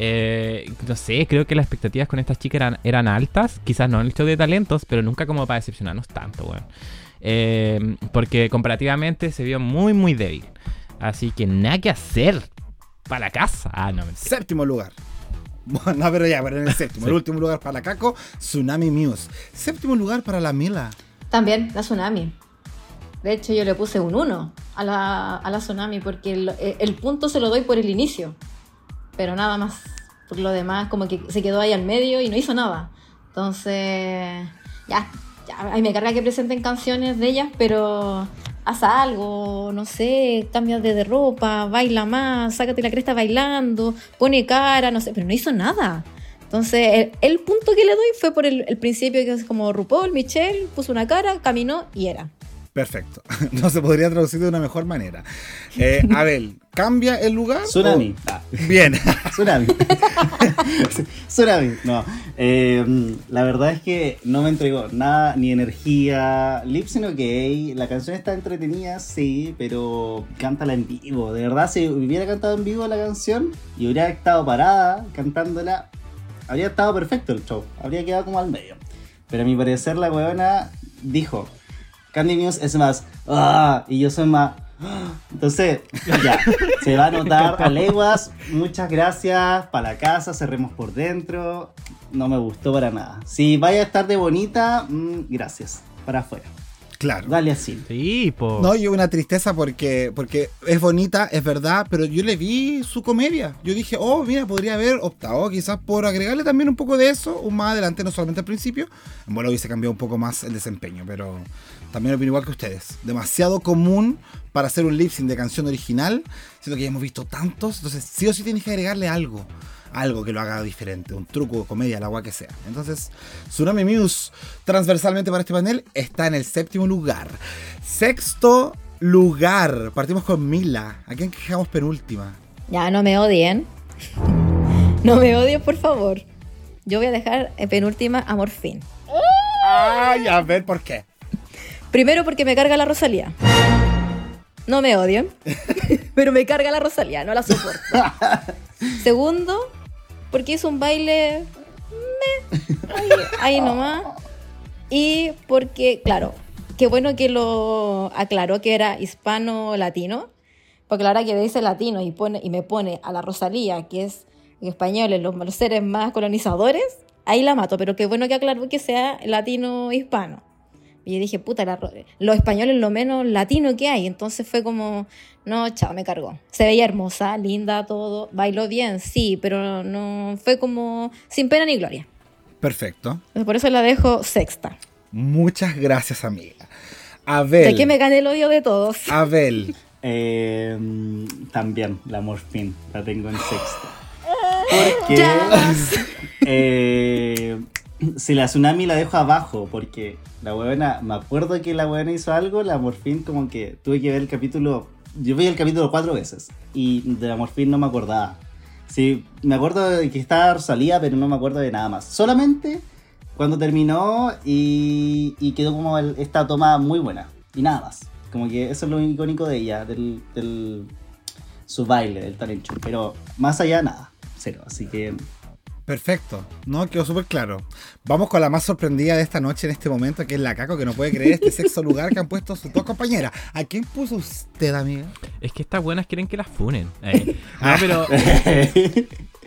Eh, no sé, creo que las expectativas con estas chicas eran, eran altas, quizás no en el show de talentos, pero nunca como para decepcionarnos tanto, weón. Eh, porque comparativamente se vio muy, muy débil. Así que nada que hacer para la casa. Ah, no, mentira. Séptimo lugar. Bueno, no, pero ya, pero en el séptimo. Sí. El último lugar para la Caco, Tsunami Muse. Séptimo lugar para la Mila. También la Tsunami. De hecho, yo le puse un 1 a la, a la Tsunami porque el, eh, el punto se lo doy por el inicio. Pero nada más. Por lo demás, como que se quedó ahí al medio y no hizo nada. Entonces, ya, ya ahí me carga que presenten canciones de ellas, pero haz algo, no sé, cambia de, de ropa, baila más, sácate la cresta bailando, pone cara, no sé, pero no hizo nada. Entonces, el, punto que le doy fue por el, el principio, que es como RuPaul, Michelle, puso una cara, caminó y era. Perfecto. No se podría traducir de una mejor manera. Eh, Abel, ¿cambia el lugar? Tsunami. o- Ah, Bien. tsunami. tsunami. No. eh, la verdad es que no me entregó nada, ni energía. Lipsyn ok. La canción está entretenida, sí, pero cántala en vivo. De verdad, si hubiera cantado en vivo la canción y hubiera estado parada cantándola, habría estado perfecto el show. Habría quedado como al medio. Pero a mi parecer, la weona dijo: Candy Muse es más, "Ah", y yo soy más. "Ah". Entonces, ya, se va a notar a leguas. Muchas gracias. Para la casa, cerremos por dentro. No me gustó para nada. Si vaya a estar de bonita, mm, gracias. Para afuera. Claro. Dale así. Sí, po. No, yo una tristeza porque, porque es bonita, es verdad, pero yo le vi su comedia. Yo dije, oh, mira, podría haber optado quizás por agregarle también un poco de eso, un más adelante, no solamente al principio. Bueno, hubiese cambiado un poco más el desempeño, pero también opino igual que ustedes. Demasiado común para hacer un lip sync de canción original, siendo que ya hemos visto tantos, entonces sí o sí tienes que agregarle algo. Algo que lo haga diferente, un truco, comedia, la agua que sea. Entonces, Tsunami Muse, transversalmente para este panel, está en el séptimo lugar. Sexto lugar, partimos con Mila. ¿A quién quejamos penúltima? Ya, no me odien. No me odien, por favor. Yo voy a dejar en penúltima a Morfín. Ay, a ver por qué. Primero porque me carga la Rosalía. No me odien, pero me carga la Rosalía, no la soporto. Segundo, porque es un baile... ahí, ahí nomás. Y porque, claro, qué bueno que lo aclaró que era hispano-latino, porque la hora que dice latino y, pone, y me pone a la Rosalía, que es en español, los, los seres más colonizadores, ahí la mato, pero qué bueno que aclaró que sea latino-hispano. Y yo dije, puta, la, los españoles lo menos latino que hay. Entonces fue como, no, chao, me cargó. Se veía hermosa, linda, todo. Bailó bien, sí, pero no fue como sin pena ni gloria. Perfecto. Por eso la dejo sexta. Muchas gracias, amiga. Abel. De que me gané el odio de todos. Abel. Eh, también, la morfín, la tengo en sexta. Porque eh, si la tsunami la dejo abajo, porque la buena, me acuerdo que la buena hizo algo, la morfín como que tuve que ver el capítulo, yo vi el capítulo cuatro veces y de la morfín no me acordaba. Sí, me acuerdo de que estaba Rosalía, pero no me acuerdo de nada más. Solamente cuando terminó y, y quedó como el- esta toma muy buena. Y nada más. Como que eso es lo icónico de ella, del, del su baile, del talent show. Pero más allá, nada. Cero. Así que Perfecto. No, quedó súper claro. Vamos con la más sorprendida de esta noche en este momento, que es la Caco, que no puede creer este sexto lugar que han puesto sus dos compañeras. ¿A quién puso usted, amiga? Es que estas buenas quieren que las funen. Eh, No, pero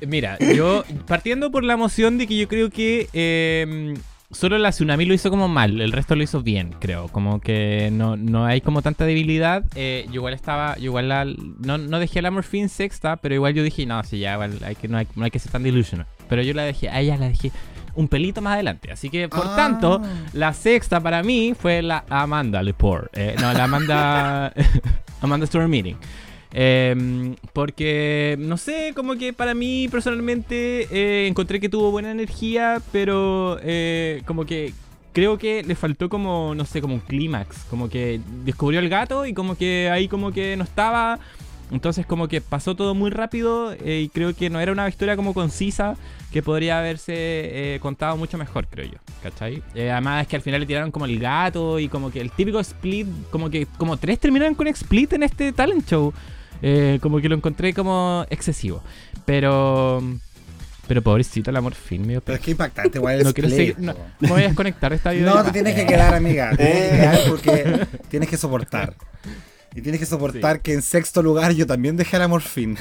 mira, yo partiendo por la emoción de que yo creo que eh, solo la Tsunami lo hizo como mal, el resto lo hizo bien, creo. Como que no, no hay como tanta debilidad. Eh, yo igual estaba, yo igual la, no, no dejé la Morphine sexta, pero igual yo dije, no, sí, ya, igual hay que, no, hay, no hay que ser tan delusional. Pero yo la dejé, a ella la dejé un pelito más adelante. Así que, por Ah. tanto, la sexta para mí fue la Amanda Lepore. Eh, no, la Amanda. Amanda Storm Meeting. Eh, porque, no sé, como que para mí personalmente eh, encontré que tuvo buena energía, pero eh, como que creo que le faltó como, no sé, como un clímax. Como que descubrió el gato y como que ahí como que no estaba. Entonces como que pasó todo muy rápido eh, y creo que no era una historia como concisa que podría haberse contado mucho mejor, creo yo. ¿Cachai? Además es que al final le tiraron como el gato y como que el típico split, como que como tres terminaron con split en este talent show. Eh, como que lo encontré como excesivo. Pero... Pero pobrecito el amor film, medio Pero es que impactante, el no quiero seguir, no, me voy a desconectar de esta vida. No, te tienes que quedar, amiga. Tienes que quedar porque tienes que soportar. Y tienes que soportar que en sexto lugar yo también dejé a la morfín.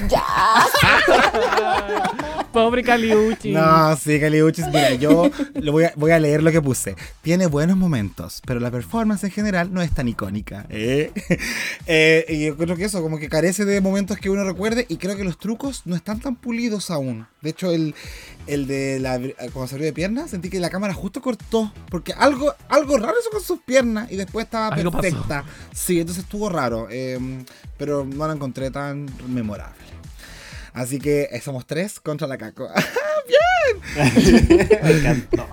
Pobre Caliuchi. No, sí, Caliuchis, mira, yo lo voy, a, voy a leer lo que puse. Tiene buenos momentos, pero la performance en general no es tan icónica. ¿eh? Eh, y yo creo que eso, como que carece de momentos que uno recuerde, y creo que los trucos no están tan pulidos aún. De hecho, el, el de la cuando se abrió de piernas, sentí que la cámara justo cortó, porque algo, algo raro hizo con sus piernas y después estaba perfecta. Sí, entonces estuvo raro, eh, pero no la encontré tan memorable. Así que eh, somos tres contra la caco. me encantó.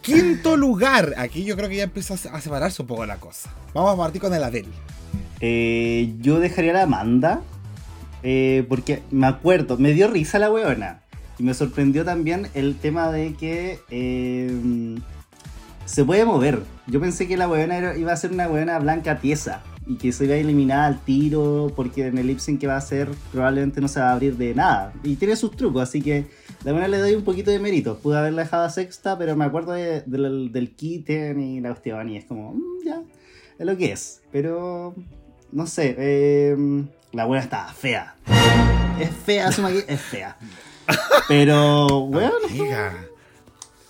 Quinto lugar. Aquí yo creo que ya empieza a separarse un poco la cosa. Vamos a partir con el Adel. Eh, yo dejaría a la Amanda. eh, porque me acuerdo, me dio risa la weona. Y me sorprendió también el tema de que eh, se puede mover. Yo pensé que la era- iba a ser una weona blanca tiesa. Y que se iba a eliminar al tiro. Porque en el lip sync que va a hacer probablemente no se va a abrir de nada. Y tiene sus trucos, así que la buena le doy un poquito de mérito. Pude haberla dejado a sexta, pero me acuerdo de- del, del kitten y la cuestión. Y es como, mm, ya, es lo que es. Pero, no sé, eh, la buena estaba fea. Es fea, su es fea. Pero, bueno, Amiga.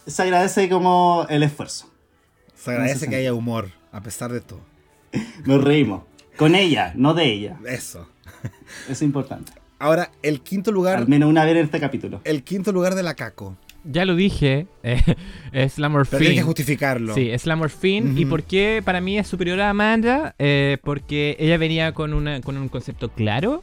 se agradece como el esfuerzo. Se agradece que haya humor, a pesar de todo. Nos reímos. Con ella, no de ella. Eso. Eso es importante. Ahora, el quinto lugar. Al menos una vez en este capítulo. El quinto lugar de la caco. Ya lo dije, eh, es la Pero Morphine. tienes que justificarlo. Sí, es la Morphine. ¿Y por qué para mí es superior a Amanda? Eh, porque ella venía con, una, con un concepto claro.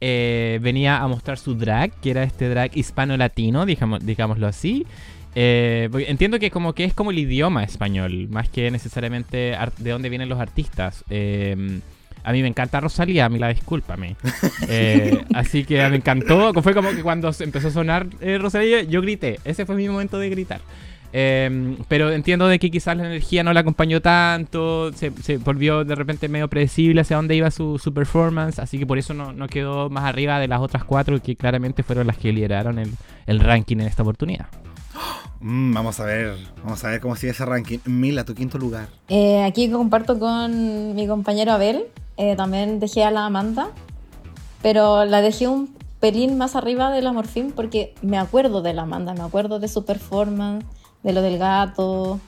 Eh, venía a mostrar su drag, que era este drag hispano-latino, digamos, digámoslo así. Eh, entiendo que como que es como el idioma español, más que necesariamente ar- de dónde vienen los artistas. Eh, a mí me encanta Rosalía, a mí la discúlpame. Eh, así que me encantó. Fue como que cuando empezó a sonar eh, Rosalía, yo grité. Ese fue mi momento de gritar. Eh, pero entiendo de que quizás la energía no la acompañó tanto, se, se volvió de repente medio predecible hacia dónde iba su, su performance, así que por eso no, no quedó más arriba de las otras cuatro que claramente fueron las que lideraron el, el ranking en esta oportunidad. Mm, vamos a ver, vamos a ver cómo sigue ese ranking. Mila, tu quinto lugar. Eh, aquí comparto con mi compañero Abel. eh, también dejé a la Amanda. Pero la dejé un pelín más arriba de la Morfín porque me acuerdo de la Amanda, me acuerdo de su performance, de lo del gato.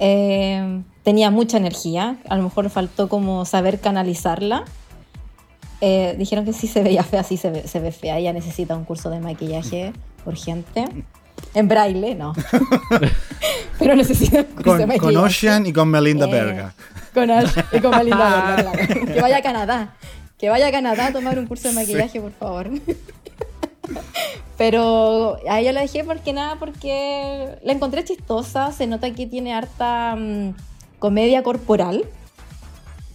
Eh, tenía mucha energía, a lo mejor faltó como saber canalizarla. Eh, dijeron que sí se veía fea, sí se ve, se ve fea, ella necesita un curso de maquillaje urgente. En braille, no. Pero necesita un curso de Con, maquillaje. con Ocean y con Melinda Eh, Berga. Con, Ash- y con Melinda Berga. Que vaya a Canadá. Que vaya a Canadá a tomar un curso de maquillaje, por favor. Pero a ella la dejé porque nada, porque la encontré chistosa. Se nota que tiene harta mm, comedia corporal.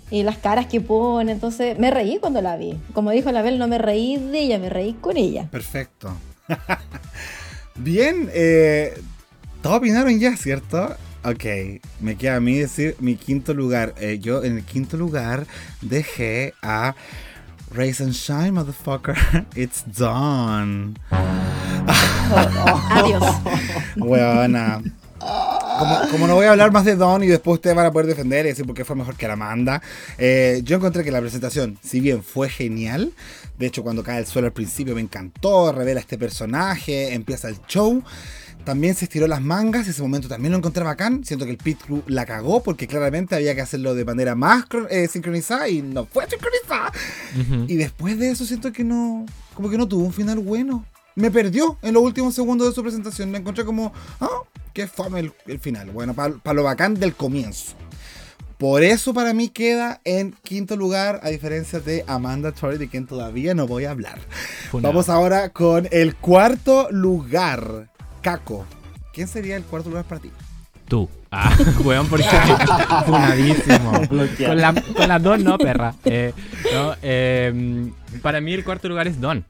Y las caras que pone. Entonces me reí cuando la vi. Como dijo la Bel, no me reí de ella, me reí con ella. Perfecto. Bien, eh, todos opinaron ya, ¿cierto? Ok, me queda a mí decir mi quinto lugar. Eh, yo en el quinto lugar dejé a Raise and Shine, motherfucker. It's done. Adiós. Weona. Como, como no voy a hablar más de Don y después ustedes van a poder defender y decir por qué fue mejor que la Amanda, eh, yo encontré que la presentación, si bien fue genial, de hecho cuando cae el suelo al principio me encantó, revela este personaje, empieza el show, también se estiró las mangas, ese momento también lo encontré bacán, siento que el pit crew la cagó porque claramente había que hacerlo de manera más eh, sincronizada y no fue sincronizada. Y después de eso siento que no, como que no tuvo un final bueno. Me perdió en los últimos segundos de su presentación. Me encontré como, ah, qué fome el, el final. Bueno, para lo bacán del comienzo. Por eso para mí queda en quinto lugar, a diferencia de Amanda Torrey, de quien todavía no voy a hablar. Funado. Vamos ahora con el cuarto lugar. Caco. ¿Quién sería el cuarto lugar para ti? Tú. Ah, weón, porque funadísimo. Con, la- con las dos no, perra. Eh, no, eh, para mí el cuarto lugar es Don.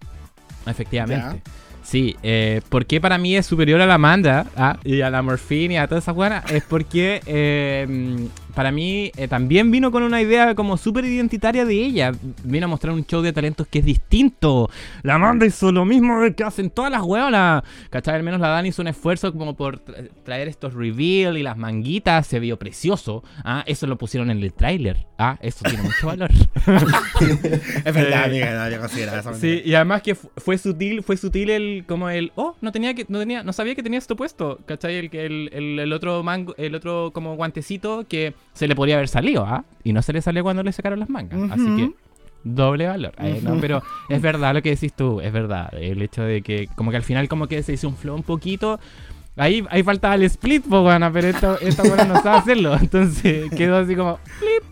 Efectivamente. Sí, eh, ¿por qué para mí es superior a la Amanda ah, y a la Morphine y a toda esa buena? Es porque eh, para mí eh, también vino con una idea como súper identitaria de ella. Vino a mostrar un show de talentos que es distinto. La Amanda hizo lo mismo que hacen todas las hueonas. ¿Cachai? Al menos la Dani hizo un esfuerzo como por tra- traer estos reveal y las manguitas. Se vio precioso. Ah, eso lo pusieron en el tráiler. Ah, eso tiene mucho valor. Es verdad, Eh, amiga, no, yo considero eso. Sí, y además que fu- fue sutil, fue sutil el, como el, oh, no tenía que, no tenía, no sabía que tenía esto puesto, ¿cachai? El, que- el, el, el otro mango, el otro como guantecito que se le podría haber salido, ¿ah? Y no se le salió cuando le sacaron las mangas, así que doble valor. No, pero es verdad lo que decís tú, es verdad, el hecho de que como que al final como que se hizo un flow un poquito. Ahí, ahí faltaba el split, pues, bueno, pero esta, esta buena no sabe hacerlo. Entonces quedó así como, flip.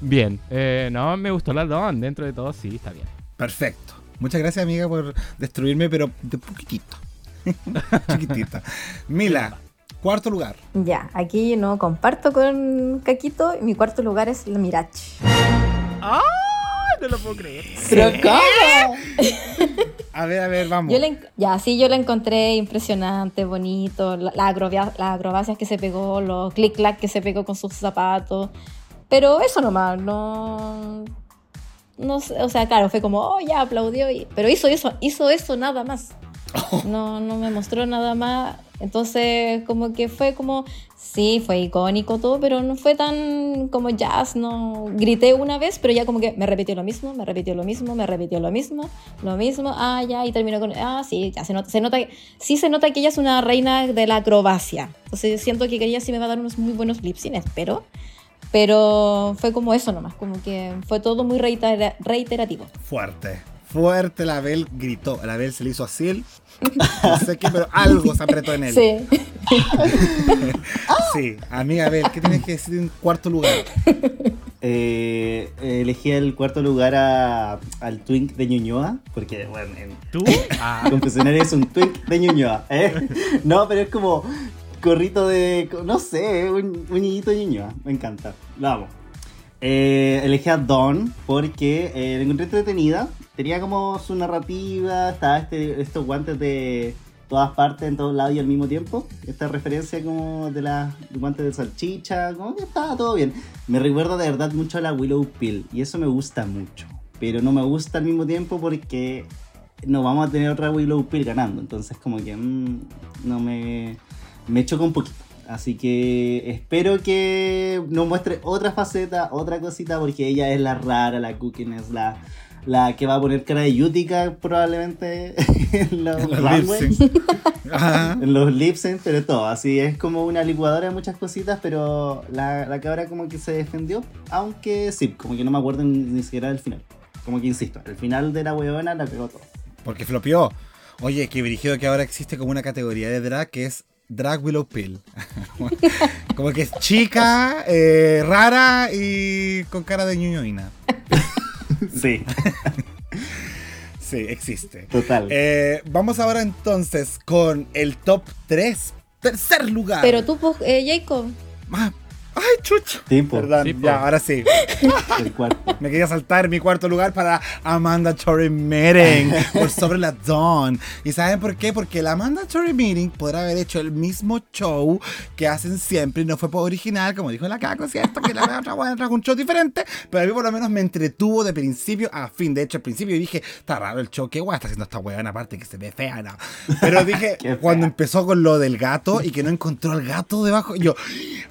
Bien, eh, no, me gustó la don, dentro de todo sí, está bien. Perfecto. Muchas gracias, amiga, por destruirme, pero de poquitito. Chiquitita. Mila, cuarto lugar. Ya, aquí no comparto con Caquito. Mi cuarto lugar es la Mirage. No lo puedo creer. ¿Pero cómo? A ver, a ver, vamos. Yo la ya, sí, yo la encontré impresionante, bonito, la, la las acrobacias que se pegó, los clic-clac que se pegó con sus zapatos. Pero eso nomás, no... No sé, o sea, claro, fue como, oh, ya aplaudió, y, pero hizo eso, hizo eso nada más. No, no me mostró nada más. Entonces, como que fue como, sí, fue icónico todo, pero no fue tan como jazz, no. Grité una vez, pero ya como que me repitió lo mismo, me repitió lo mismo, me repitió lo mismo, lo mismo, ah, ya, y terminó con, ah, sí, ya se nota, se nota, sí se nota que ella es una reina de la acrobacia. Entonces, siento que ella sí me va a dar unos muy buenos lip pero, pero fue como eso nomás, como que fue todo muy reitera- reiterativo. Fuerte. Fuerte, la Bel gritó. La Bel se le hizo así. el- No sé qué, pero algo se apretó en él. Sí. Sí. Amiga Bel, ¿qué tienes que decir en cuarto lugar? Eh, elegí el cuarto lugar a- al Twink de Ñuñoa, porque, bueno, en ¿Tú? Ah, Confesionario es un Twink de Ñuñoa. ¿eh? No, pero es como corrito de, no sé, un, un niñito de Ñuñoa. Me encanta. Lo amo. Eh, elegí a Dawn porque eh, la encontré entretenida. Tenía como su narrativa, estaba este, estos guantes de todas partes, en todos lados y al mismo tiempo. Esta referencia como de las guantes de salchicha, como que estaba todo bien. Me recuerda de verdad mucho a la Willow Pill y eso me gusta mucho. Pero no me gusta al mismo tiempo porque no vamos a tener otra Willow Pill ganando. Entonces como que mm, no me, me choca un poquito. Así que espero que nos muestre otra faceta, otra cosita, porque ella es la rara, la Cooking es la, la que va a poner cara de Yutica probablemente en los En los en los lip sync, pero todo. Así es como una licuadora de muchas cositas, pero la, la cabra como que se defendió, aunque sí, como que no me acuerdo ni, ni siquiera del final. Como que insisto, el final de la huevona la pegó todo. Porque flopeó. Oye, qué brígido que ahora existe como una categoría de drag que es Drag Willow Pill. como que es chica, eh, rara y con cara de ñoñoína. Sí, Sí, existe. total. Eh, vamos ahora entonces con el top 3. Tercer lugar. Pero tú, pues, eh, Jacob, Ah, Ay, chucho. Tipo, Perdón, Sí, ya, ahora sí. el cuarto. Me quería saltar mi cuarto lugar para Amanda Tori Meeting por sobre la Dawn. ¿Y saben por qué? Porque la Amanda Tori Meeting podrá haber hecho el mismo show que hacen siempre y no fue por original, como dijo la Caco, ¿cierto? Que la otra buena trajo un show diferente, pero a mí por lo menos me entretuvo de principio a fin. De hecho, al principio dije, está raro el show, qué guay está haciendo esta weona, aparte que se ve fea, ¿no? Pero dije, cuando empezó con lo del gato y que no encontró al gato debajo, yo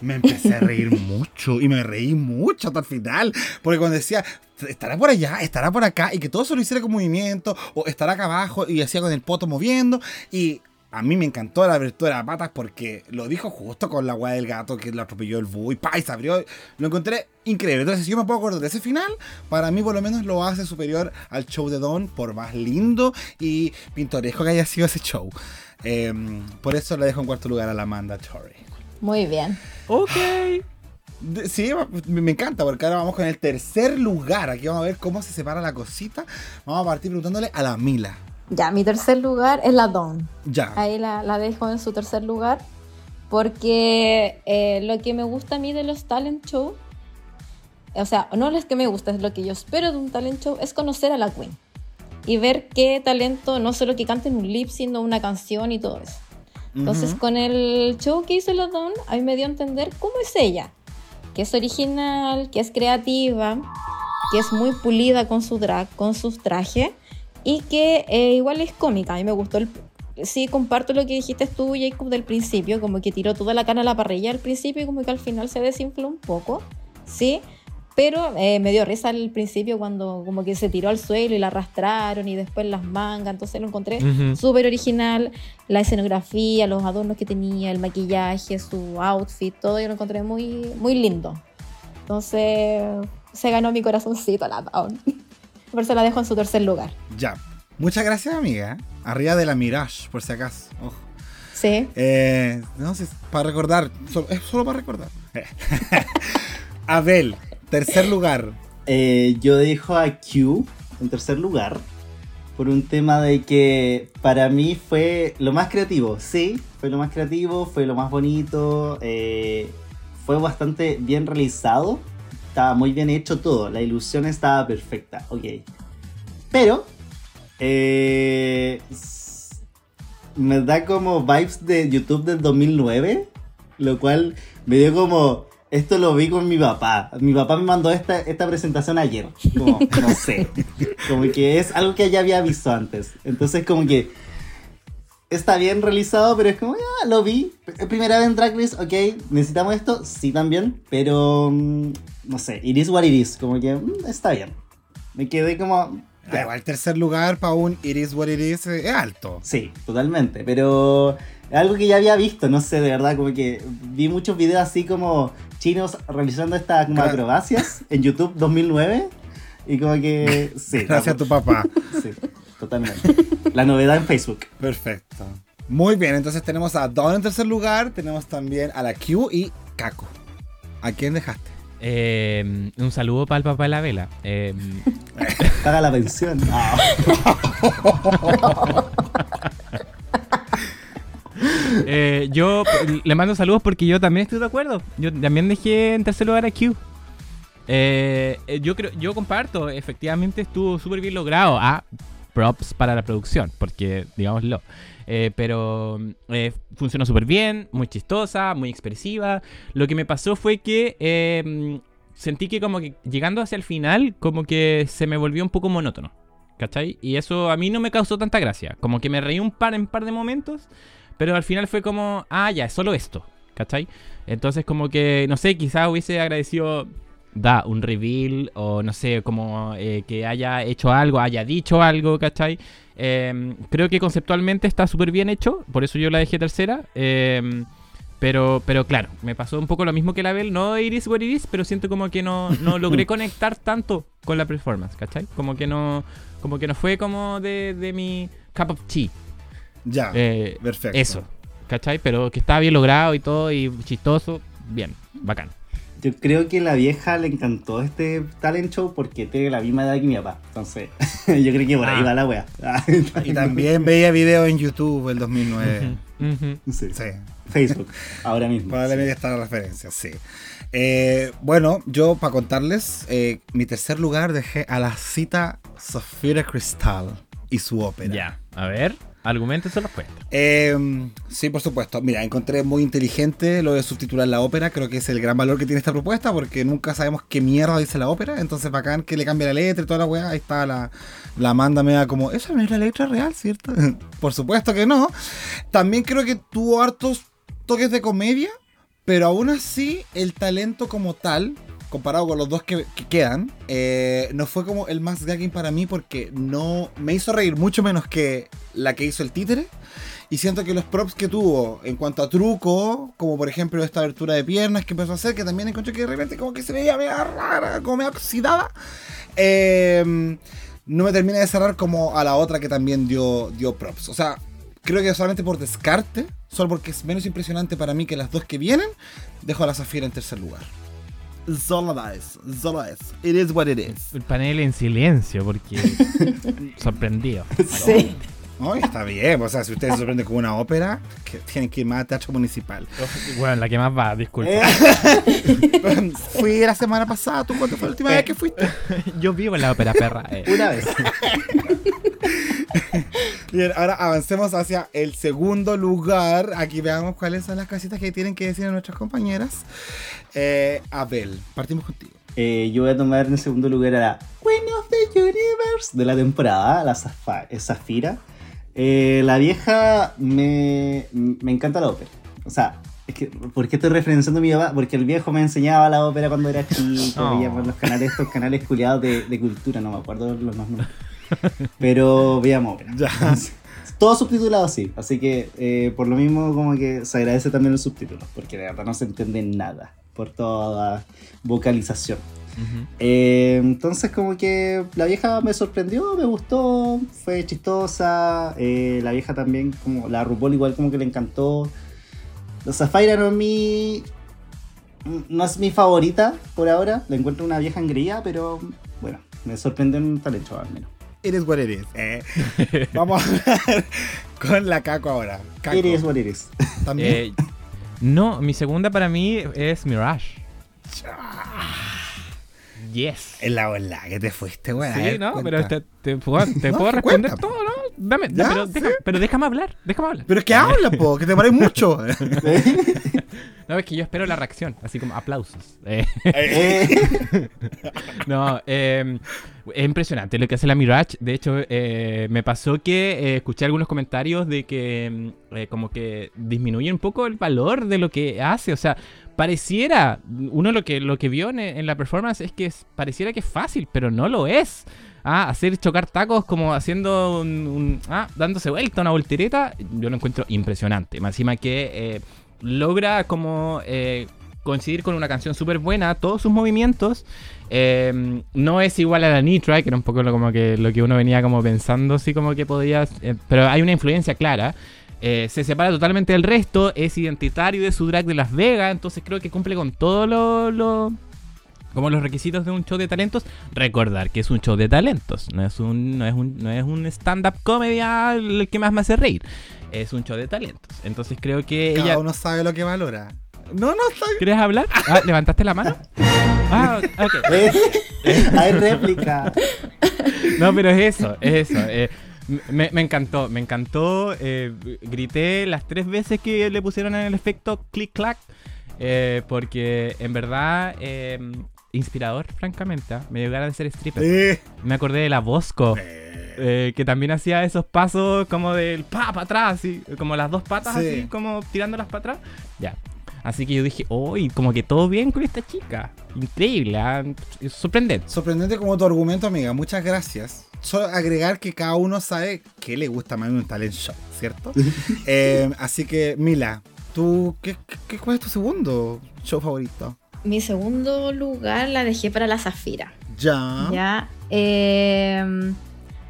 me empecé a reír mucho y me reí mucho hasta el final. Porque cuando decía, estará por allá, estará por acá, y que todo eso lo hiciera con movimiento, o estará acá abajo y hacía con el poto moviendo. Y a mí me encantó la abertura de patas porque lo dijo justo con la weá del gato que lo atropelló el búho y pa, se abrió. Lo encontré increíble. Entonces, si yo me puedo acordar de ese final, para mí por lo menos lo hace superior al show de Don por más lindo y pintoresco que haya sido ese show. Em, por eso le dejo en cuarto lugar a la Amanda Tori. Muy bien. Ok. Sí, me encanta, porque ahora vamos con el tercer lugar. Aquí vamos a ver cómo se separa la cosita. Vamos a partir preguntándole a la Mila. Ya, mi tercer lugar es la Dawn. Ya. Ahí la, la dejo en su tercer lugar. Porque eh, lo que me gusta a mí de los talent show, o sea, no es que me gusta, es lo que yo espero de un talent show, es conocer a la queen. Y ver qué talento, no solo que canten un lip, sino una canción y todo eso. Entonces, con el show que hizo la Dawn, a mí me dio a entender cómo es ella. Que es original, que es creativa, que es muy pulida con su drag, con sus trajes y que eh, igual es cómica. A mí me gustó el... Sí, comparto lo que dijiste tú, Jacob, del principio, como que tiró toda la cara a la parrilla al principio y como que al final se desinfló un poco, ¿sí? Pero eh, me dio risa al principio cuando como que se tiró al suelo y la arrastraron y después las mangas, entonces lo encontré Ujú. súper original, la escenografía, los adornos que tenía, el maquillaje, su outfit, todo yo lo encontré muy, muy lindo. Entonces se ganó mi corazoncito la Dawn. Por eso la dejo en su tercer lugar. Ya. Muchas gracias, amiga. Arriba de la Mirage, por si acaso. Ojo. Sí. Eh, no sé, para recordar. solo- es solo para recordar. Abel, tercer lugar. Eh, yo dejo a Q en tercer lugar por un tema de que para mí fue lo más creativo. Sí, fue lo más creativo, fue lo más bonito, eh, fue bastante bien realizado, estaba muy bien hecho todo, la ilusión estaba perfecta, ok. Pero eh, me da como vibes de YouTube del 2009, lo cual me dio como esto lo vi con mi papá. Mi papá me mandó esta, esta presentación ayer. Como, no sé. Como que es algo que ya había visto antes. Entonces, como que está bien realizado, pero es como, ya lo vi. Primera vez en Drag Race, ok. ¿Necesitamos esto? Sí, también. Pero, mm, no sé. It is what it is. Como que mm, está bien. Me quedé como. Ah, igual tercer lugar para un It is what it is eh, es alto. Sí, totalmente. Pero algo que ya había visto, no sé, de verdad, como que vi muchos videos así como chinos realizando estas como Gra- acrobacias en YouTube 2009. Y como que, sí. Gracias a tu papá. Sí, totalmente. La novedad en Facebook. Perfecto. Muy bien, entonces tenemos a Dawn en tercer lugar, tenemos también a la Q y Kako. ¿A quién dejaste? Eh, un saludo para el papá de la vela. Eh, Paga la pensión. Ah. eh, yo le mando saludos porque yo también estoy de acuerdo. Yo también dejé en tercer lugar a Q. Eh, eh, yo creo, yo comparto, efectivamente estuvo súper bien logrado. Ah, props para la producción, porque digámoslo. Eh, pero eh, funcionó súper bien, muy chistosa, muy expresiva. Lo que me pasó fue que eh, sentí que como que llegando hacia el final, como que se me volvió un poco monótono. ¿cachai? Y eso a mí no me causó tanta gracia. Como que me reí un par en par de momentos, pero al final fue como, ah, ya, es solo esto, ¿cachai? Entonces como que, no sé, quizás hubiese agradecido, da, un reveal o no sé, como eh, que haya hecho algo, haya dicho algo, ¿cachai? Eh, creo que conceptualmente está súper bien hecho, por eso yo la dejé tercera. Eh, pero, pero claro, me pasó un poco lo mismo que la Bell, no Iris What It Is, pero siento como que no, no logré conectar tanto con la performance, ¿cachai? Como que no, como que no fue como de, de mi cup of tea. Ya, Eh, perfecto. Eso, ¿cachai? Pero que estaba bien logrado y todo, y chistoso, bien, bacán. Yo creo que la vieja le encantó este talent show porque tiene la misma edad que mi papá. Entonces, yo creo que por ahí Ah. va la wea. Y también veía videos en YouTube el 2009. Ujú. Sí. Sí, Facebook, ahora mismo. probablemente está la referencia, sí. Eh, bueno, yo para contarles, eh, mi tercer lugar dejé a la cita Sofía Cristal y su ópera. Ya, a ver, argumenten su respuesta. Eh, sí, por supuesto. Mira, encontré muy inteligente lo de subtitular la ópera. Creo que es el gran valor que tiene esta propuesta porque nunca sabemos qué mierda dice la ópera. Entonces, bacán que le cambie la letra y toda la weá. Ahí está la, la Amanda me da como, esa no es la letra real, ¿cierto? por supuesto que no. También creo que tuvo hartos toques de comedia, pero aún así el talento como tal, comparado con los dos que, que quedan, eh, no fue como el más gagging para mí porque no me hizo reír mucho menos que la que hizo el títere. Y siento que los props que tuvo en cuanto a truco, como por ejemplo esta abertura de piernas que empezó a hacer, que también encontré que de repente como que se veía media rara, como media oxidada, eh, no me termina de cerrar como a la otra que también dio, dio props. O sea, creo que solamente por descarte, solo porque es menos impresionante para mí que las dos que vienen, dejo a la Zafira en tercer lugar. Solo es. It is what it is. El panel en silencio, porque sorprendido. Sí. Ay, está bien, o sea, si ustedes se sorprenden con una ópera, que tienen que ir más al teatro municipal. Bueno, la que más va, disculpa. Eh, Fui la semana pasada, ¿tú cuándo fue la última vez que fuiste? Yo vivo en la ópera perra. eh. una vez. Bien, ahora avancemos hacia el segundo lugar. Aquí veamos cuáles son las casitas que tienen que decir a nuestras compañeras. Eh, Abel, partimos contigo. Eh, yo voy a tomar en segundo lugar a la Queen of the Universe de la temporada, la Zafa- eh, Zafira. Eh, la vieja me, me encanta la ópera. O sea, es que, ¿por qué estoy referenciando a mi papá? Porque el viejo me enseñaba la ópera cuando era chico, Oh. veía por los canales, estos canales culiados de, de cultura, no me acuerdo los nombres. Pero veíamos ópera. Ya. Todo subtitulado sí, así que eh, por lo mismo como que se agradece también los subtítulos, porque de verdad no se entiende nada por toda vocalización. Eh, entonces como que la vieja me sorprendió, me gustó, fue chistosa, eh, la vieja también como la RuPaul igual como que le encantó. La Zafira no es mi no es mi favorita por ahora, la encuentro una vieja engreída, pero bueno, me sorprendió en talento al menos. It is what it is. Eh, vamos a hablar con la Caco ahora. Caco, It is what it is. también. Eh, no, mi segunda para mí es Mirage. Yes. En la ola que te fuiste, güey. Sí, no, pero te, te puedo, te No, puedo responder cuenta. todo, ¿no? Dame, Ya, pero, sí. déjame, pero déjame hablar, déjame hablar. Pero es que habla, po, que te parece mucho. No, es que yo espero la reacción, así como aplausos. Eh, Eh, no, eh, es impresionante lo que hace la Mirage. De hecho, eh, me pasó que escuché algunos comentarios de que mm, como que disminuye un poco el valor de lo que hace. O sea, pareciera, uno lo que, lo que vio en, en la performance es que es- pareciera que es fácil, pero no lo es. Ah, hacer chocar tacos como haciendo un, un- ah, dándose vuelta, una voltereta, yo lo encuentro impresionante. Más encima que logra como eh, coincidir con una canción súper buena, todos sus movimientos. eh, no es igual a la Nitra, que era un poco lo, como que, lo que uno venía como pensando, así como que podía... eh, pero hay una influencia clara. Se separa totalmente del resto, es identitario de su drag de Las Vegas, entonces creo que cumple con todos los... Lo, como los requisitos de un show de talentos, recordar que es un show de talentos, no es un, no es un, no es un stand-up comedia el que más me hace reír, es un show de talentos. Entonces creo que Cada ella... uno sabe lo que valora. No, no, bien. ¿Quieres hablar? Ah, ¿levantaste la mano? Ah, ok. eh, hay réplica. No, pero es eso, es eso. eh, me, me encantó, me encantó. eh, grité las tres veces que le pusieron en el efecto click-clack. eh, porque en verdad, eh, inspirador, francamente. ah, Me dio ganas de ser stripper. Eh, Me acordé de la Bosco. eh, eh, que también hacía esos pasos como del pa para atrás, así, como las dos patas Sí. así, como tirándolas para atrás. Ya. Así que yo dije, uy, como que todo bien con esta chica. Increíble, es sorprendente. Sorprendente como tu argumento, amiga. Muchas gracias. Solo agregar que cada uno sabe qué le gusta más en un talent show, ¿cierto? Eh, así que, Mila, ¿tú qué, qué- cuál es tu segundo show favorito? Mi segundo lugar la dejé para la Zafira. Ya. Ya. eh,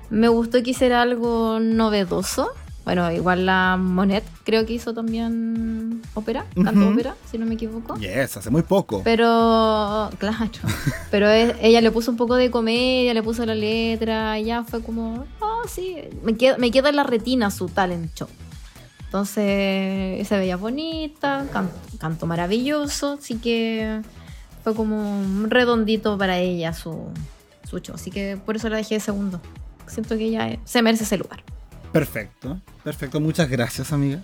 me gustó que hiciera algo novedoso. Bueno, igual la Monet creo que hizo también ópera, canto Ujú. ópera, si no me equivoco. Yes, hace muy poco. Pero, claro, pero es- ella le puso un poco de comedia, le puso la letra, y ya fue como, oh, sí, me queda, me queda en la retina su talent show. Entonces, se veía bonita, can- canto maravilloso, así que fue como un redondito para ella su, su show. Así que por eso la dejé de segundo. Siento que ella eh, se merece ese lugar. Perfecto, perfecto. Muchas gracias, amiga.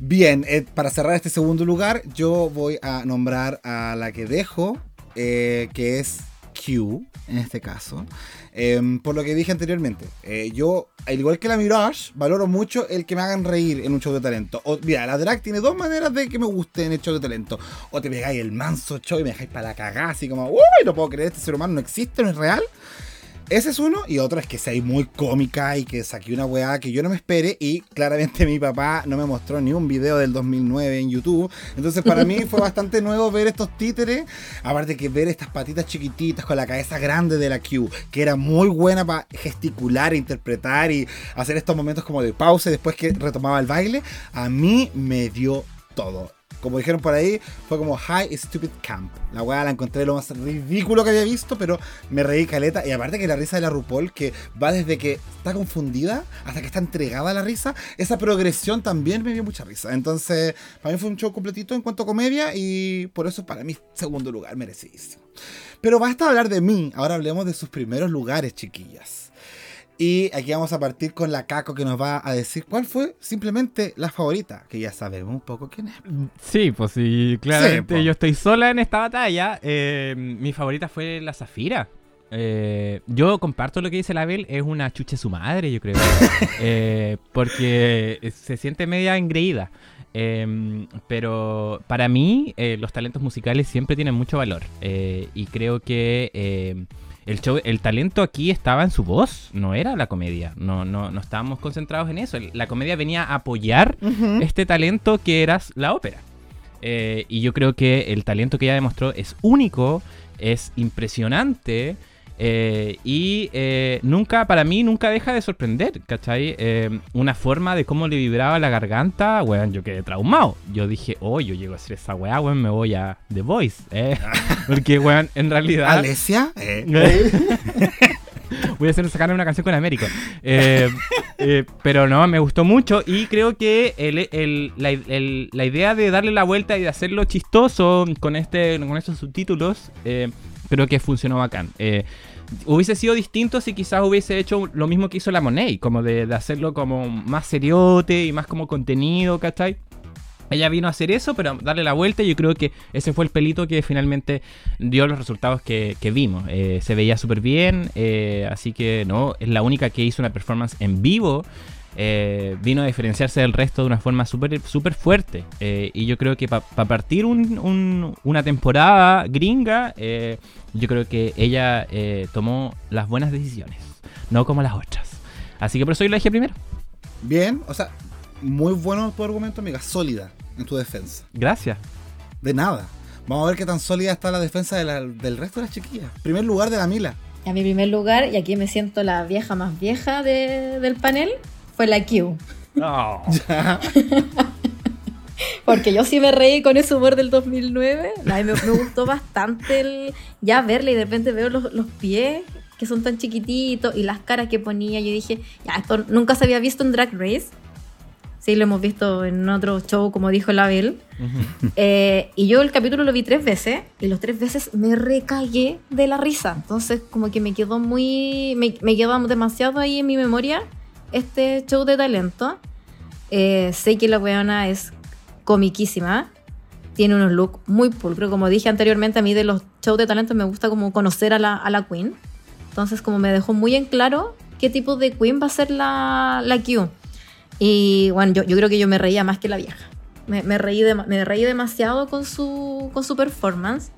Bien, eh, para cerrar este segundo lugar, yo voy a nombrar a la que dejo, eh, que es Q, en este caso. Em, por lo que dije anteriormente, eh, yo, al igual que la Mirage, valoro mucho el que me hagan reír en un show de talento. O, mira, la drag tiene dos maneras de que me guste en el show de talento. O te pegáis el manso show y me dejáis para la cagada, así como, uy, no puedo creer, este ser humano no existe, no es real. Ese es uno, y otro es que sea muy cómica y que saqué una weá que yo no me espere. Y claramente mi papá no me mostró ni un video del 2009 en YouTube. Entonces, para mí fue bastante nuevo ver estos títeres. Aparte que ver estas patitas chiquititas con la cabeza grande de la Q, que era muy buena para gesticular, e interpretar y hacer estos momentos como de pausa y después que retomaba el baile. A mí me dio todo. Como dijeron por ahí, fue como High Stupid Camp. La weá la encontré lo más ridículo que había visto, pero me reí caleta. Y aparte que la risa de la RuPaul, que va desde que está confundida hasta que está entregada a la risa, esa progresión también me dio mucha risa. Entonces, para mí fue un show completito en cuanto a comedia y por eso para mí segundo lugar merecidísimo. Pero basta hablar de mí, ahora hablemos de sus primeros lugares, chiquillas. Y aquí vamos a partir con la Caco que nos va a decir cuál fue simplemente la favorita, que ya sabemos un poco quién es. Sí, pues sí, claramente po. yo estoy sola en esta batalla. Eh, mi favorita fue la Zafira. Eh, yo comparto lo que dice la Bel, es una chuche su madre, yo creo. Eh, porque se siente media engreída. Eh, pero para mí, los talentos musicales siempre tienen mucho valor. Y creo que eh, el, show, el talento aquí estaba en su voz, no era la comedia. No, no, no estábamos concentrados en eso. La comedia venía a apoyar este talento que era la ópera. Eh, y yo creo que el talento que ella demostró es único, es impresionante. Eh, y eh, nunca, para mí, nunca deja de sorprender, ¿cachai? Eh, una forma de cómo le vibraba la garganta, weón, yo quedé traumado. Yo dije, oh, yo llego a hacer esa weá, weón, me voy a The Voice. eh. Porque, weón, en realidad... Alesia, Voy a hacer sacarle una canción con Américo. Pero no, me gustó mucho y creo que el- el- la, el- la idea de darle la vuelta y de hacerlo chistoso con este con estos subtítulos, creo que funcionó bacán. Eh, hubiese sido distinto si quizás hubiese hecho lo mismo que hizo la Monet, como de, hacerlo como más seriote y más como contenido, ¿cachai? Ella vino a hacer eso, pero darle la vuelta. Yo creo que ese fue el pelito que finalmente dio los resultados que, que vimos. Eh, se veía súper bien, eh, así que no, es la única que hizo una performance en vivo. Eh, vino a diferenciarse del resto de una forma súper súper fuerte. Eh, y yo creo que para partir un- un- una temporada gringa, eh, yo creo que ella eh, tomó las buenas decisiones, no como las otras. Así que por eso yo la dije primero. bien, o sea, muy bueno tu argumento, amiga, sólida en tu defensa. Gracias. De nada. Vamos a ver qué tan sólida está la defensa de la- del resto de las chiquillas. Primer lugar de la Mila. A mi primer lugar, y aquí me siento la vieja más vieja de- del panel, fue la Q. Porque yo sí me reí con ese humor del 2009. Ay, me, me gustó bastante el ya verle y de repente veo los, los pies que son tan chiquititos y las caras que ponía. Yo dije, ya, esto nunca se había visto en Drag Race. Sí, lo hemos visto en otro show, como dijo la Bel. Eh, y yo el capítulo lo vi tres veces y los tres veces me recagué de la risa. Entonces como que me quedó muy... Me, me quedó demasiado ahí en mi memoria este show de talento. Eh, sé que la weona es comiquísima. Tiene unos looks muy pulcros. Como dije anteriormente, a mí de los shows de talento me gusta como conocer a la, la queen. Entonces como me dejó muy en claro qué tipo de queen va a ser la, la Q. Y bueno, yo, yo creo que yo me reía más que la vieja. Me, me reí, de- me reí demasiado con su, con su performance.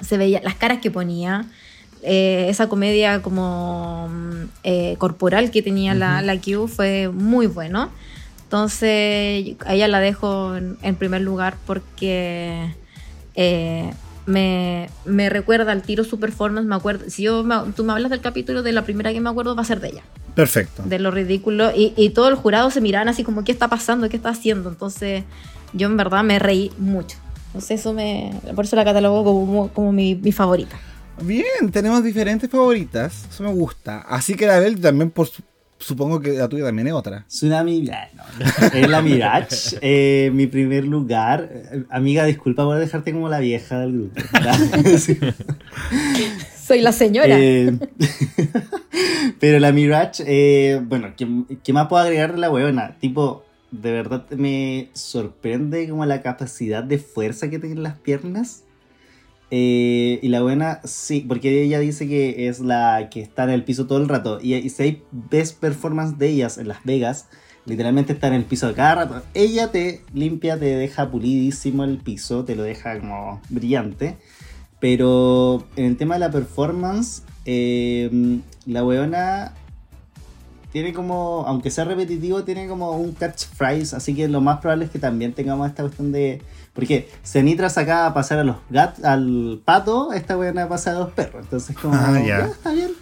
Se veía las caras que ponía, eh, esa comedia como mm, eh, corporal que tenía la, la Q fue muy bueno. Entonces, a ella la dejo en, en primer lugar porque eh, me, me recuerda al tiro su performance. Me acuerdo, si yo me- tú me hablas del capítulo de la primera que me acuerdo, va a ser de ella Perfecto. de lo ridículo y, y todo el jurado se miraban así como qué está pasando, qué está haciendo. Entonces yo en verdad me reí mucho. Entonces eso me, por eso la catalogo como, como mi, mi favorita. Bien, tenemos diferentes favoritas. Eso me gusta. Así que la Bel también, por su- supongo que la tuya también es otra. Tsunami, no, no. es la Mirage, eh, mi primer lugar. Eh, Amiga, disculpa por dejarte como la vieja del grupo. Sí. Soy la señora. Eh, pero la Mirage, eh, bueno, ¿qué, qué más puedo agregar de la weona? Tipo, de verdad me sorprende como la capacidad de fuerza que tienen las piernas. Eh, y la buena, sí, porque ella dice que es la que está en el piso todo el rato. Y, y si hay best performance de ellas en Las Vegas, literalmente está en el piso cada rato. Ella te limpia, te deja pulidísimo el piso, te lo deja como brillante. Pero en el tema de la performance, eh, la weona tiene como, aunque sea repetitivo, tiene como un catchphrase, así que lo más probable es que también tengamos esta cuestión de... Porque Cenitra sacaba a pasar a los gat al pato, esta weona pasa a los perros, entonces como... Ah, ya, está bien.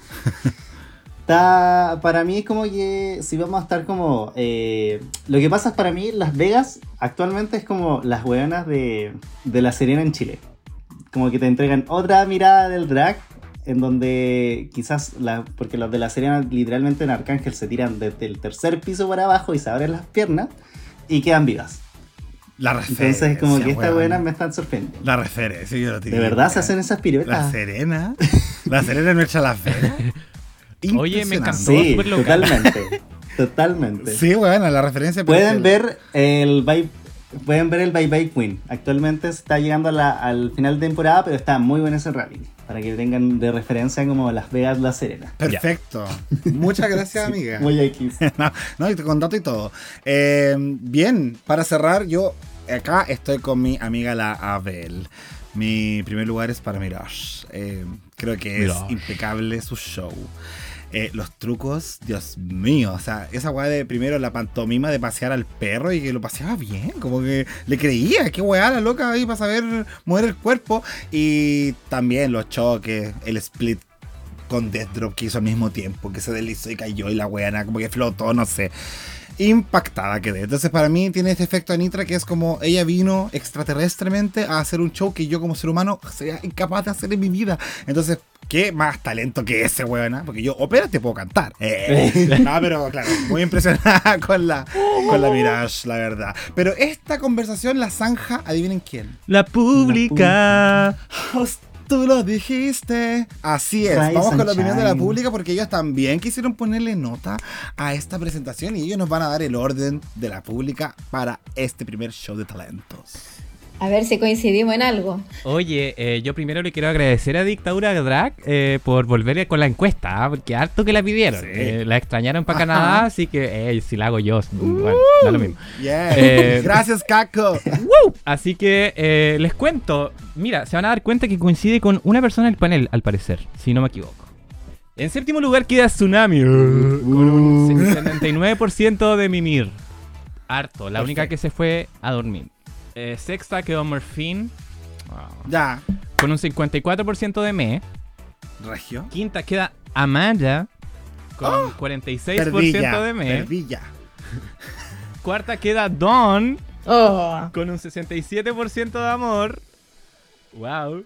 Está, para mí es como que si vamos a estar como... eh, lo que pasa es para mí Las Vegas actualmente es como las weonas de, de La Serena en Chile. Como que te entregan otra mirada del drag en donde quizás, la, porque los de La Serena literalmente en Arcángel se tiran desde el tercer piso para abajo y se abren las piernas y quedan vivas. La referencia. Entonces es como que estas buenas me están sorprendiendo. La referencia, yo lo ¿De verdad se hacen esas La piruetas? Serena. La Serena no echa las velas. Oye, me encantó. Sí, totalmente. totalmente. Sí, bueno, la referencia. Pueden ver el pueden ver el Bye Bye Queen. Actualmente está llegando a la- al final de temporada, pero está muy bueno ese rally. Para que tengan de referencia como Las Vegas La Serena. Perfecto. Muchas gracias, amiga. Muy X. no, no, y con dato y todo. Eh, bien, para cerrar, yo acá estoy con mi amiga la Abel. Mi primer lugar es para Mirage. Eh, creo que es impecable su show. Eh, los trucos, Dios mío, o sea, esa weá de primero la pantomima de pasear al perro y que lo paseaba bien, como que le creía, qué weá la loca ahí para saber mover el cuerpo. Y también los choques, el split con Death Drop que hizo al mismo tiempo, que se deslizó y cayó y la weá como que flotó, no sé. Impactada quedé. Entonces para mí tiene este efecto Anitra que es como ella vino extraterrestremente a hacer un show que yo como ser humano sería incapaz de hacer en mi vida. Entonces, ¿qué más talento que ese weón? Porque yo ópera te puedo cantar. Eh, no, pero claro, muy impresionada con la, con la Mirage, la verdad. Pero esta conversación la zanja, adivinen quién. La pública. Tú lo dijiste. Así es. Rise Vamos con la opinión de la pública porque ellos también quisieron ponerle nota a esta presentación y ellos nos van a dar el orden de la pública para este primer show de talentos. A ver si coincidimos en algo. Oye, eh, yo primero le quiero agradecer a Dictadura Drag eh, por volver con la encuesta, ¿ah? porque harto que la pidieron. Sí. Eh, la extrañaron para Canadá, así que eh, si la hago yo, bueno, da lo mismo. Yeah. Eh, Gracias, Caco. Así que eh, les cuento. Mira, se van a dar cuenta que coincide con una persona del panel, al parecer, si no me equivoco. En séptimo lugar queda Tsunami, con un 79% de mimir. Harto, la única que se fue a dormir. Eh, sexta quedó Morphine, ah, Ya. con un 54% de me. Regio. Quinta queda Amanda, con un 46% Perdilla. de me. Perdilla. Cuarta queda Dawn, Oh, con un 67% de amor. Wow.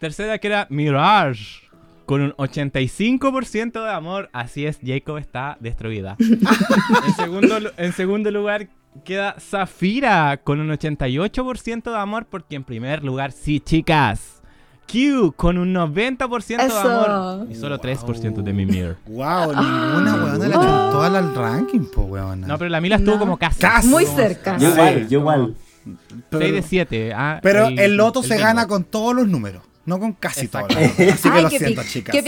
Tercera que era Mirage. Con un 85% de amor. Así es, Jacob está destruida. en, segundo, lu- en segundo lugar queda Zafira. Con un 88% de amor. Porque en primer lugar, sí, chicas. Q con un 90% de Eso. amor. Y solo 3% de Mimir. Wow, ninguna weona le chantó al al ranking, po weona. No, pero la Mila estuvo No. como casi. Casi. muy cerca. Yo igual, yo igual. Pero, 6 de 7. ah, pero el, loto se Bingo. gana con todos los números. No con casi Exacto. todas. Así que Ay, lo siento, chicas. Qué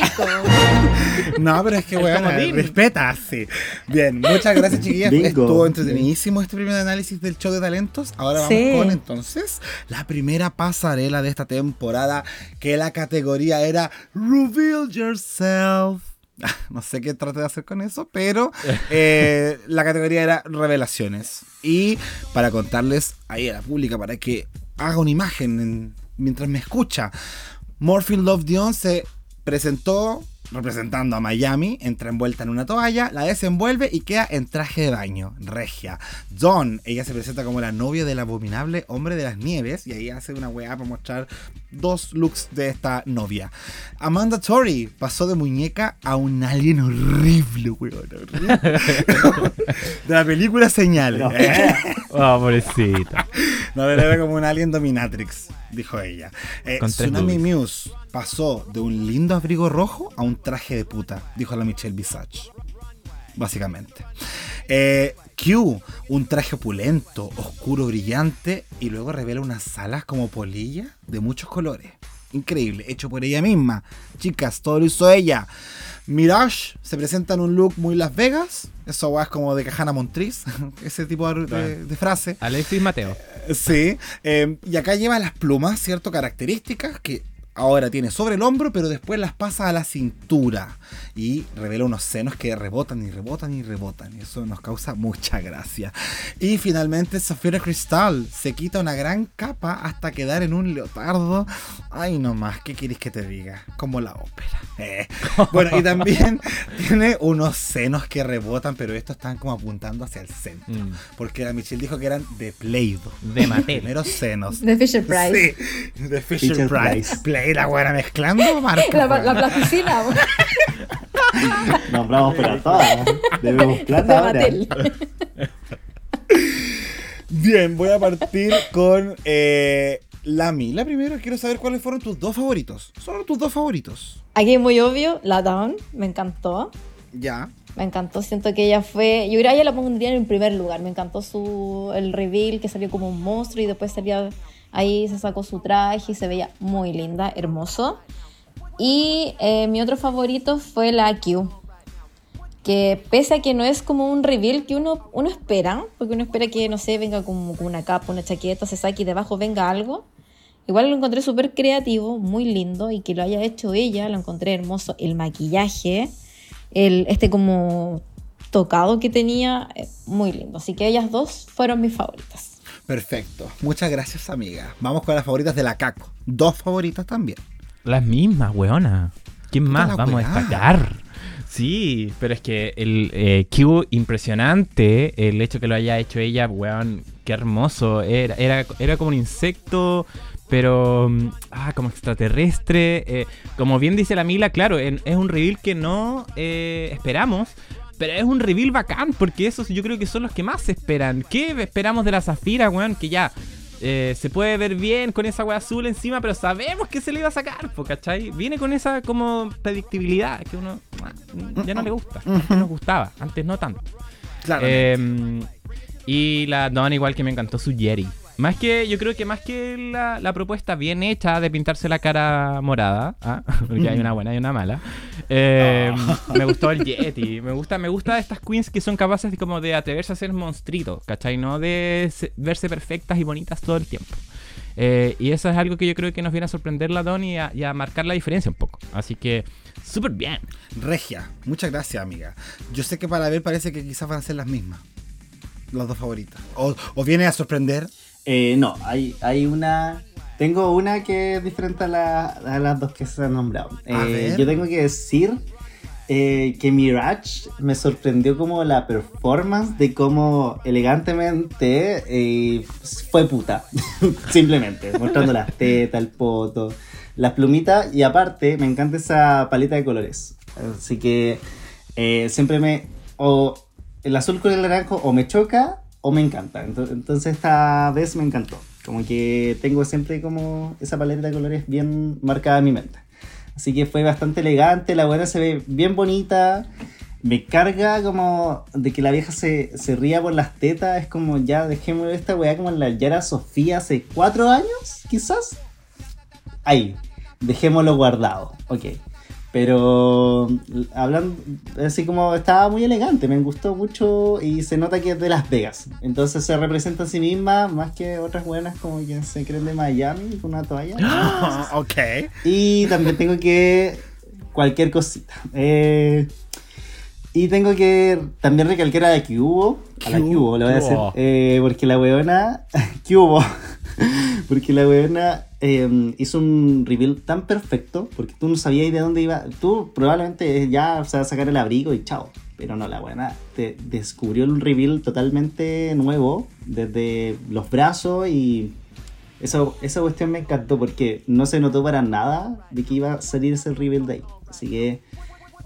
Jacob. No, pero es que, weón, respeta, sí. Bien, muchas gracias, chiquillas. Bingo. Estuvo entretenidísimo este primer análisis del show de talentos. Ahora vamos Sí. con, entonces, la primera pasarela de esta temporada, que la categoría era Reveal Yourself. No sé qué trate de hacer con eso, pero eh, la categoría era revelaciones. Y para contarles ahí a la pública, para que haga una imagen en- mientras me escucha, Morphin Love Dion se presentó representando a Miami, entra envuelta en una toalla, la desenvuelve y queda en traje de baño, regia. Dawn, ella se presenta como la novia del abominable hombre de las nieves y ahí hace una weá para mostrar dos looks de esta novia. Amanda Tori pasó de muñeca a un alien horrible, weón. horrible. de la película Señal. Fea. Oh, pobrecita. No, era como un alien dominatrix, dijo ella. Eh, Tsunami. Muse pasó de un lindo abrigo rojo a un traje de puta, dijo la Michelle Visage. Básicamente. Eh, Q, un traje opulento, oscuro, brillante, y luego revela unas alas como polilla de muchos colores. Increíble, hecho por ella misma. Chicas, todo lo hizo ella. Mirage se presenta en un look muy Las Vegas. Eso es como de Cajana Montriz. Ese tipo de, de- Claro. de frase. Alexis Mateo. Sí, eh, y acá lleva las plumas, ¿cierto? Características que ahora tiene sobre el hombro, pero después las pasa a la cintura y revela unos senos que rebotan y rebotan y rebotan. Y eso nos causa mucha gracia. Y finalmente Safira Cristal se quita una gran capa hasta quedar en un leotardo. Ay, no más, ¿qué quieres que te diga? Como la ópera. Eh. Bueno, y también tiene unos senos que rebotan, pero estos están como apuntando hacia el centro. Mm. Porque la Michelle dijo que eran de Play-Doh. De Mattel. Primeros senos. De Fisher Price. Sí, de Fisher, Fisher Price. Price. Play la buena mezclando marca. La, la weón. plasticina. Nombramos todas. Debemos De plata ahora. Bien, voy a partir con eh, Lami. La primera, quiero saber cuáles fueron tus dos favoritos. Solo tus dos favoritos. Aquí muy obvio, la Dawn, me encantó. Ya. Me encantó, siento que ella fue. Yo creo que ella la pondría en primer lugar. Me encantó su el reveal que salió como un monstruo y después salía ahí, se sacó su traje y se veía muy linda, hermoso. Y eh, mi otro favorito fue la Q. Que pese a que no es como un reveal que uno, uno espera, porque uno espera que, no sé, venga como con una capa, una chaqueta, se saque y debajo venga algo. Igual lo encontré súper creativo, muy lindo y que lo haya hecho ella, lo encontré hermoso. El maquillaje, el, este como tocado que tenía, eh, muy lindo. Así que ellas dos fueron mis favoritas. Perfecto. Muchas gracias, amiga. Vamos con las favoritas de la Caco. Dos favoritas también. Las mismas, weona. ¿Quién Puta más vamos weá. a destacar? Sí, pero es que el eh, Q impresionante, el hecho que lo haya hecho ella, weón, qué hermoso. Era, era, era como un insecto, pero mm, ah, como extraterrestre. eh, como bien dice la Mila, claro, en- es un reveal que no eh, esperamos. Pero es un reveal bacán, porque esos yo creo que son los que más se esperan. ¿Qué esperamos de la Zafira, weón? Que ya eh, se puede ver bien con esa wea azul encima, pero sabemos que se le iba a sacar, po, ¿cachai? Viene con esa como predictibilidad que uno ah, ya no le gusta. Antes nos gustaba, antes no tanto. Claro. Eh, y la Dawn igual que me encantó su Jerry. Más que, yo creo que más que la, la propuesta bien hecha de pintarse la cara morada, ¿ah? porque hay una buena y una mala, eh, me gustó el Yeti. Me gusta, me gusta estas queens que son capaces de, como de atreverse a ser monstruitos, ¿cachai? No de se- verse perfectas y bonitas todo el tiempo. Eh, y eso es algo que yo creo que nos viene a sorprender la y a, y a marcar la diferencia un poco. Así que, súper bien. Regia. Muchas gracias, amiga. Yo sé que para ver parece que quizás van a ser las mismas. Las dos favoritas. O, o viene a sorprender. Eh, no, hay, hay una. Tengo una que es diferente a, la- a las dos que se han nombrado. Eh, yo tengo que decir eh, que Mirage me sorprendió como la performance de cómo elegantemente eh, fue puta. Simplemente, mostrando las tetas, el poto, las plumitas y aparte me encanta esa paleta de colores. Así que eh, siempre me... O el azul con el naranjo o me choca o me encanta. Ento- Entonces esta vez me encantó. Como que tengo siempre como esa paleta de colores bien marcada en mi mente. Así que fue bastante elegante, la buena se ve bien bonita. Me carga como de que la vieja se, se ría por las tetas. Es como ya dejémosle esta weá como en la Yara Sofía hace cuatro años, quizás. ahí, dejémoslo guardado, ok. Pero hablando, así como estaba muy elegante, me gustó mucho y se nota que es de Las Vegas. Entonces se representa a sí misma más que otras buenas como que se creen de Miami con una toalla. ok. Y también tengo que. cualquier cosita. Eh, y tengo que también recalcar a la que hubo. A la que hubo, lo voy a decir. Eh, porque la weona. que hubo. porque la weona eh, hizo un reveal tan perfecto. Porque tú no sabías de dónde iba. Tú probablemente ya o sea, sacar el abrigo y chao. Pero no, la weona te descubrió un reveal totalmente nuevo. Desde los brazos y. Eso, esa cuestión me encantó porque no se notó para nada de que iba a salir ese reveal de ahí. Así que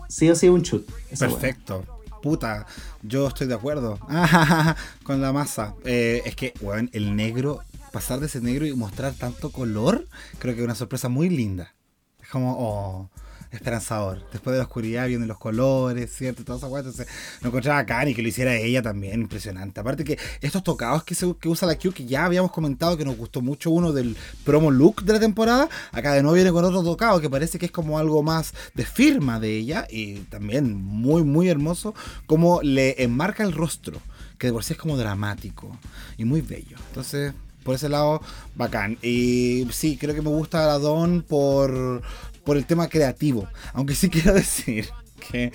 sí o sí un weona. Perfecto. Puta, yo estoy de acuerdo. con la masa. Eh, es que, weón, el negro, pasar de ese negro y mostrar tanto color, creo que es una sorpresa muy linda. Es como, oh, esperanzador. Después de la oscuridad vienen los colores, ¿cierto? Toda esa weá. Entonces, lo encontraba acá y que lo hiciera ella también, impresionante. Aparte que estos tocados que, se, que usa la Q, que ya habíamos comentado que nos gustó mucho uno del promo look de la temporada, acá de nuevo viene con otro tocado que parece que es como algo más de firma de ella y también muy, muy hermoso, como le enmarca el rostro, que de por sí es como dramático y muy bello. Entonces, por ese lado, bacán. Y sí, creo que me gusta la Don por, por el tema creativo. Aunque sí quiero decir que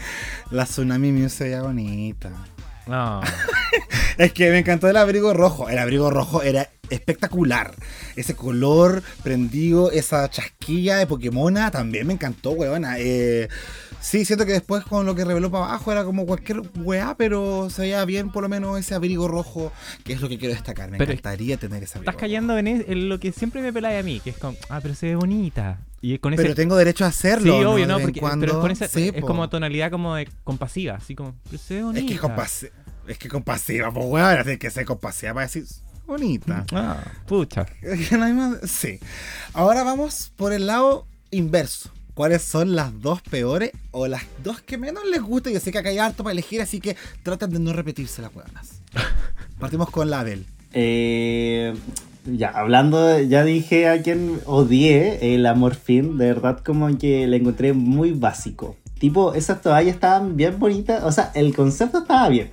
la Tsunami Muse se veía bonita. No. Es que me encantó el abrigo rojo. El abrigo rojo era espectacular. Ese color prendido, esa chasquilla de Pokémona también me encantó, weona. Eh, sí, siento que después con lo que reveló para abajo era como cualquier weá, pero se veía bien por lo menos ese abrigo rojo, que es lo que quiero destacar. Me Pero encantaría tener ese abrigo. Estás cayendo en, es- en lo que siempre me peláis a mí, que es como, ah, pero se ve bonita. Y con ese. Pero tengo derecho a hacerlo. sí, obvio, no, porque cuando. pero con esa, Sí, es po. como tonalidad como de compasiva, así como, pero se ve bonita. Es que es compasiva. Es que compasiva, pues weón, así que ser compasiva para decir bonita. Ah, pucha. Sí. Ahora vamos por el lado inverso. ¿Cuáles son las dos peores o las dos que menos les gusta? Yo sé que acá hay harto para elegir, así que traten de no repetirse las hueonas. Partimos con la Abel. Eh, ya, hablando, ya dije a quien odié el Amorfin, de verdad como que le encontré muy básico. Tipo, esas toallas estaban bien bonitas, o sea, el concepto estaba bien.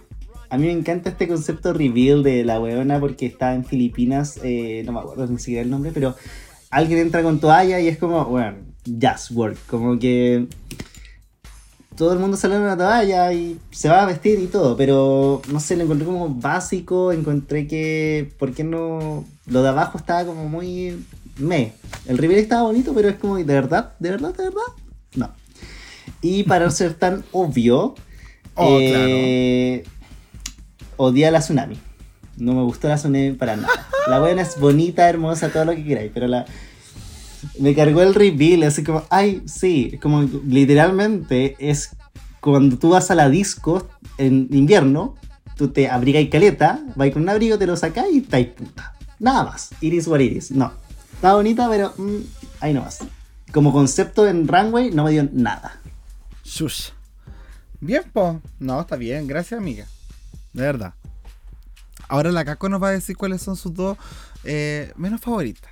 A mí me encanta este concepto reveal de la weona porque está en Filipinas, eh, no me acuerdo ni siquiera el nombre, pero alguien entra con toalla y es como, bueno, just work, como que todo el mundo sale en una toalla y se va a vestir y todo, pero no sé, lo encontré como básico, encontré que, ¿por qué no? Lo de abajo estaba como muy me. El reveal estaba bonito, pero es como, ¿de verdad? ¿De verdad? ¿De verdad? No. Y para no ser tan obvio, Oh, eh, odié la tsunami. No me gustó la tsunami para nada. La buena es bonita, hermosa, todo lo que queráis, pero la, me cargó el reveal, así como, ay, sí, como literalmente es cuando tú vas a la disco en invierno, tú te abrigas y caleta, vas con un abrigo, te lo sacas y estáis puta. Nada más, iris what iris, no. Está bonita, pero mm, ahí no más. Como concepto en runway no me dio nada. Shush. Bien, po. No, está bien. Gracias, amiga. De verdad. Ahora la Caco nos va a decir cuáles son sus dos eh, menos favoritas.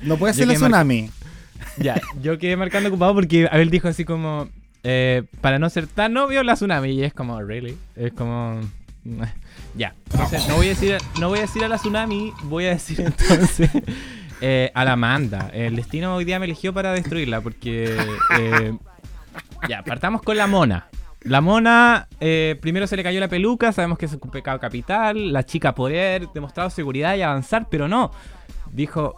No puede ser la Tsunami. Ya, yo quedé marcando ocupado porque Abel dijo así como, eh, para no ser tan obvio, la tsunami. Y es como, ¿really? Es como... Ya, entonces no voy a decir, no voy a, decir a la tsunami, voy a decir entonces eh, a la Amanda. El destino hoy día me eligió para destruirla porque... eh, ya, partamos con la mona. La mona, eh, primero se le cayó la peluca, sabemos que es un pecado capital, la chica poder, demostrado seguridad y avanzar, pero no. Dijo,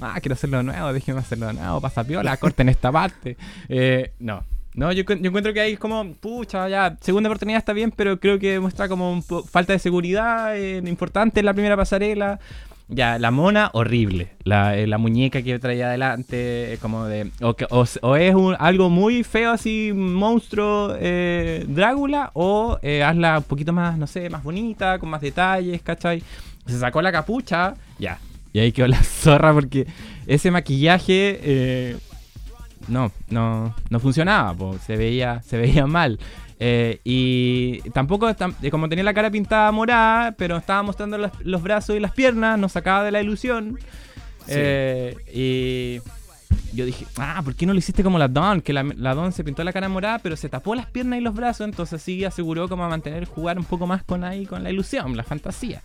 ah, quiero hacerlo de nuevo, déjeme hacerlo de nuevo, pasa piola, corten esta parte. Eh, no, no, yo, yo encuentro que ahí es como, pucha, ya, segunda oportunidad está bien, pero creo que muestra como un po- falta de seguridad eh, importante en la primera pasarela. Ya, la mona, horrible. La, eh, muñeca que traía adelante, eh, como de. O, es algo muy feo, así, monstruo eh, Drácula, o eh, hazla un poquito más, no sé, más bonita, con más detalles, ¿cachai? Se sacó la capucha, ya. Y ahí quedó la zorra porque ese maquillaje. no, no, no funcionaba, se veía, se veía mal. Eh, y tampoco, tam- como tenía la cara pintada morada, pero estaba mostrando los, los brazos y las piernas, nos sacaba de la ilusión. Eh, y yo dije, ah, ¿por qué no lo hiciste como la Dawn? Que la, la Dawn se pintó la cara morada, pero se tapó las piernas y los brazos, entonces sí aseguró como a mantener, jugar un poco más con ahí, con la ilusión, la fantasía.